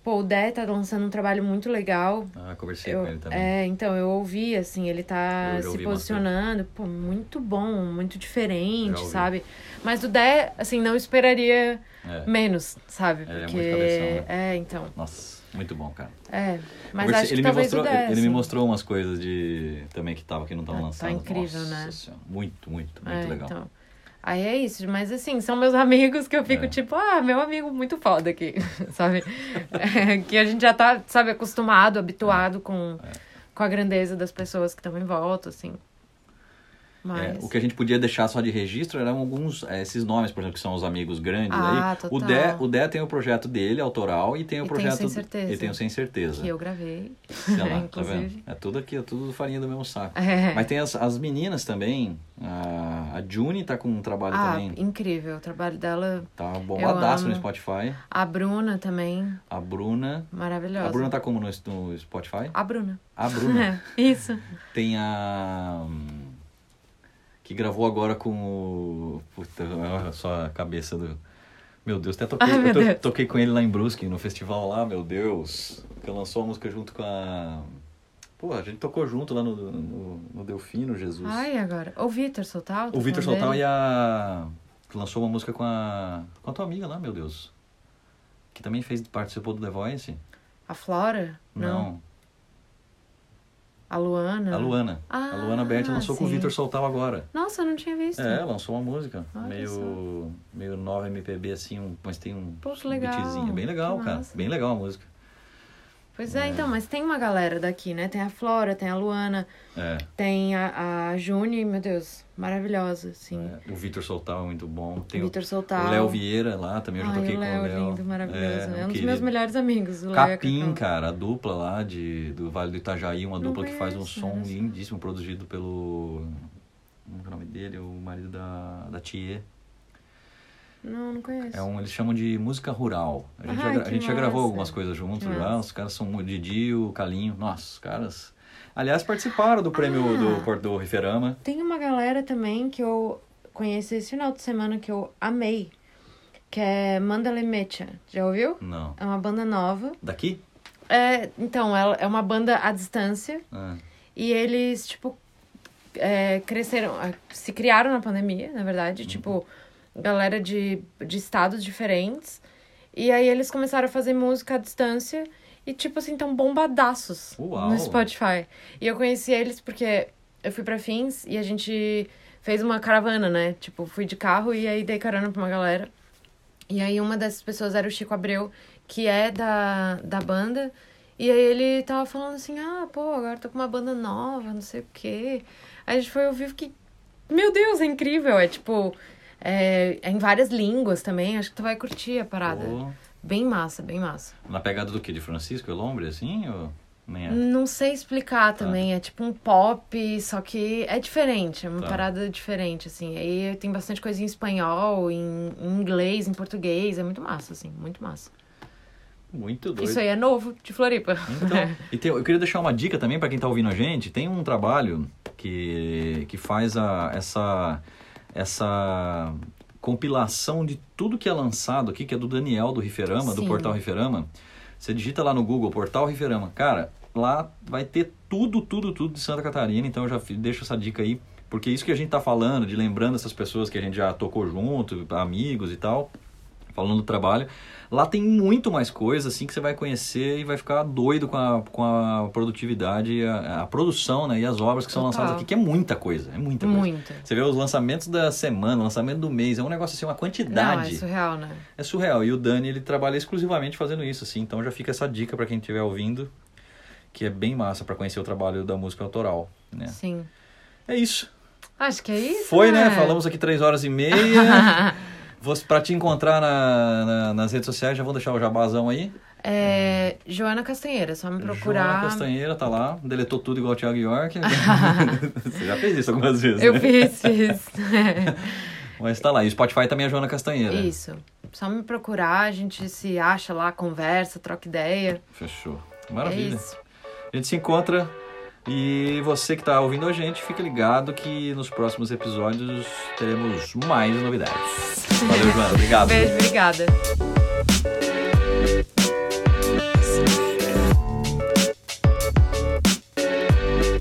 pô, o Dé tá lançando um trabalho muito legal, Ah, conversei eu, com ele também. é, então, eu ouvi, assim, ele tá se posicionando, pô, muito bom, muito diferente, sabe? Mas do Dé, assim, não esperaria É. menos, sabe? Ele é muito Porque. cabeção, né? É, então. Nossa, muito bom, cara. É. Mas Conversei- acho que ele me talvez mostrou, ele me mostrou umas coisas de também que tava que não estavam Ah, tá lançadas. incrível, Nossa né? Senhora, Muito, muito, muito É, legal. então. Aí é isso, mas assim, são meus <laughs> amigos que eu fico É. tipo, ah, meu amigo muito foda aqui, <laughs> sabe? É, que a gente já tá, sabe, acostumado, habituado com, É. com a grandeza das pessoas que estão em volta, assim. É, Mas. o que a gente podia deixar só de registro eram alguns, é, esses nomes, por exemplo, que são os amigos grandes Ah, aí. O total. Dé, o Dé tem o projeto dele, autoral, e tem o E o projeto. Sem Certeza. E tem o Sem Certeza. Que eu gravei. Sei lá, <laughs> tá vendo? É tudo aqui, é tudo farinha do mesmo saco. É. Mas tem as, as meninas também. A, a Juni tá com um trabalho Ah, também. incrível. O trabalho dela. Tá bombadaço no Spotify. A Bruna também, A Bruna. maravilhosa. A Bruna tá como no, no Spotify? A Bruna. A Bruna. <laughs> É, isso. Tem a. Que gravou agora com o. Puta, olha só a cabeça do. Meu Deus, até toquei, Ai, Deus. toquei com ele lá em Brusque, no festival lá, meu Deus. Que lançou a música junto com a. Pô, a gente tocou junto lá no, no, no Delfino, Jesus. Ai, agora. O Vitor Soltal. tá o Vitor falando Soltal e a. que lançou uma música com a. com a tua amiga lá, meu Deus. Que também fez, participou do The Voice. A Flora? Não. A Luana? A Luana. Ah, a Luana Berti lançou com o sim. Vitor Soltal agora. Nossa, eu não tinha visto. É, lançou uma música. Olha meio, meio nova MPB, assim, um- mas tem um que legal, beatzinho. Bem legal, que cara. massa. Bem legal a música. Pois é, então, mas tem uma galera daqui, né? Tem a Flora, tem a Luana, É, tem a, a Juni, meu Deus, maravilhosa, assim. é. O Vitor Soltal é muito bom. Tem o- Vitor Soltal. o Léo Vieira lá também, eu já Ai, toquei o com o é Léo. lindo, maravilhoso. É, um dos meus melhores amigos, o Capim, cara, a dupla lá de, do Vale do Itajaí, uma Não dupla que faz um conheço, som lindíssimo, produzido pelo. Como é o nome dele? O marido da, da Thier. Não, não conheço. É um, eles chamam de música rural. A gente, Ai, já, a gente já gravou algumas coisas juntos massa. Os caras são o Didi, o Calinho. Nossa, os caras. Aliás, participaram do prêmio Ah. do, do Riferama. Tem uma galera também que eu conheci esse final de semana que eu amei, que é Mandalay Mecha. Já ouviu? Não. É uma banda nova. Daqui? É, então, ela é uma banda à distância Ah, e eles, tipo, é, cresceram, se criaram na pandemia, na verdade, tipo, galera de, de estados diferentes. E aí eles começaram a fazer música à distância e, tipo assim, tão bombadaços Uau. no Spotify. E eu conheci eles porque eu fui pra Fins e a gente fez uma caravana, né? Tipo, fui de carro e aí dei carona pra uma galera. E aí uma dessas pessoas era o Chico Abreu, que é da, da banda. E aí ele tava falando assim, ah, pô, agora tô com uma banda nova, não sei o quê. Aí a gente foi ouvir que, meu Deus, é incrível. É tipo, é, é em várias línguas também. Acho que tu vai curtir a parada. Pô, Bem massa, bem massa. na pegada do que? De Francisco Elombre, assim? Ou nem é? Não sei explicar também. É tipo um pop, só que é diferente. É uma Tá. parada diferente, assim. Aí tem bastante coisa em espanhol, em, em inglês, em português. É muito massa, assim. Muito massa. Muito doido. Isso aí é novo de Floripa. Então, <laughs> e tem- eu queria deixar uma dica também para quem tá ouvindo a gente. Tem um trabalho que, que faz a, essa, essa compilação de tudo que é lançado aqui, que é do Daniel do Riferama, do Sim. Portal Riferama. Você digita lá no Google, Portal Riferama. Cara, lá vai ter tudo, tudo, tudo de Santa Catarina. Então eu já deixo essa dica aí. Porque isso que a gente tá falando, de lembrando essas pessoas que a gente já tocou junto, amigos e tal, falando do trabalho. Lá tem muito mais coisa, assim, que você vai conhecer e vai ficar doido com a, com a produtividade, a, a produção, né? E as obras que são Total. lançadas aqui, que é muita coisa, é muita coisa. Muito. Você vê os lançamentos da semana, o lançamento do mês, é um negócio assim, uma Não, é quantidade. surreal, né? É surreal. E o Dani, ele trabalha exclusivamente fazendo isso, assim. Então já fica essa dica pra quem estiver ouvindo, que é bem massa pra conhecer o trabalho da música autoral, né? Sim. É isso. Acho que é isso. Foi, né? né? Falamos aqui três horas e meia. <laughs> Pra te encontrar na, na- nas redes sociais, já vou deixar o jabazão aí. É, Joana Castanheira, só me procurar. Joana Castanheira tá lá, deletou tudo igual o Thiago York. <laughs> Você já fez isso algumas vezes, Eu né? fiz, fiz. <laughs> Mas tá lá. E o Spotify também é Joana Castanheira. Isso. Só me procurar, a gente se acha lá, conversa, troca ideia. Fechou. É Maravilha. isso. A gente se encontra e você que está ouvindo a gente, fica ligado que nos próximos episódios teremos mais novidades. Valeu, Joana. Obrigado. Beijo, obrigada.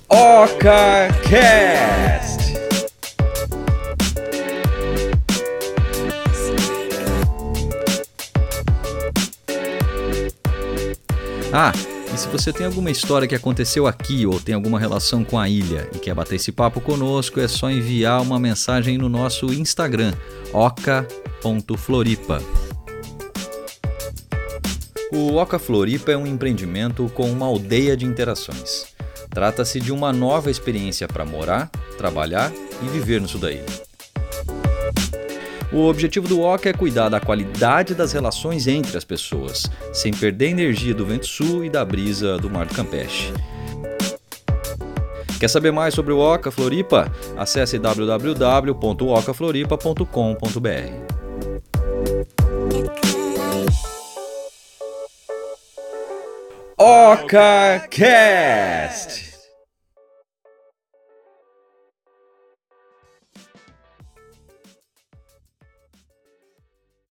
OcaCast! Ah, e se você tem alguma história que aconteceu aqui ou tem alguma relação com a ilha e quer bater esse papo conosco, é só enviar uma mensagem no nosso Instagram, oca.floripa. O Oca Floripa é um empreendimento com uma aldeia de interações. Trata-se de uma nova experiência para morar, trabalhar e viver no sul da ilha. O objetivo do Oca é cuidar da qualidade das relações entre as pessoas, sem perder a energia do vento sul e da brisa do mar do Campeche. Quer saber mais sobre o Oca Floripa? Acesse www.ocafloripa.com.br. OcaCast!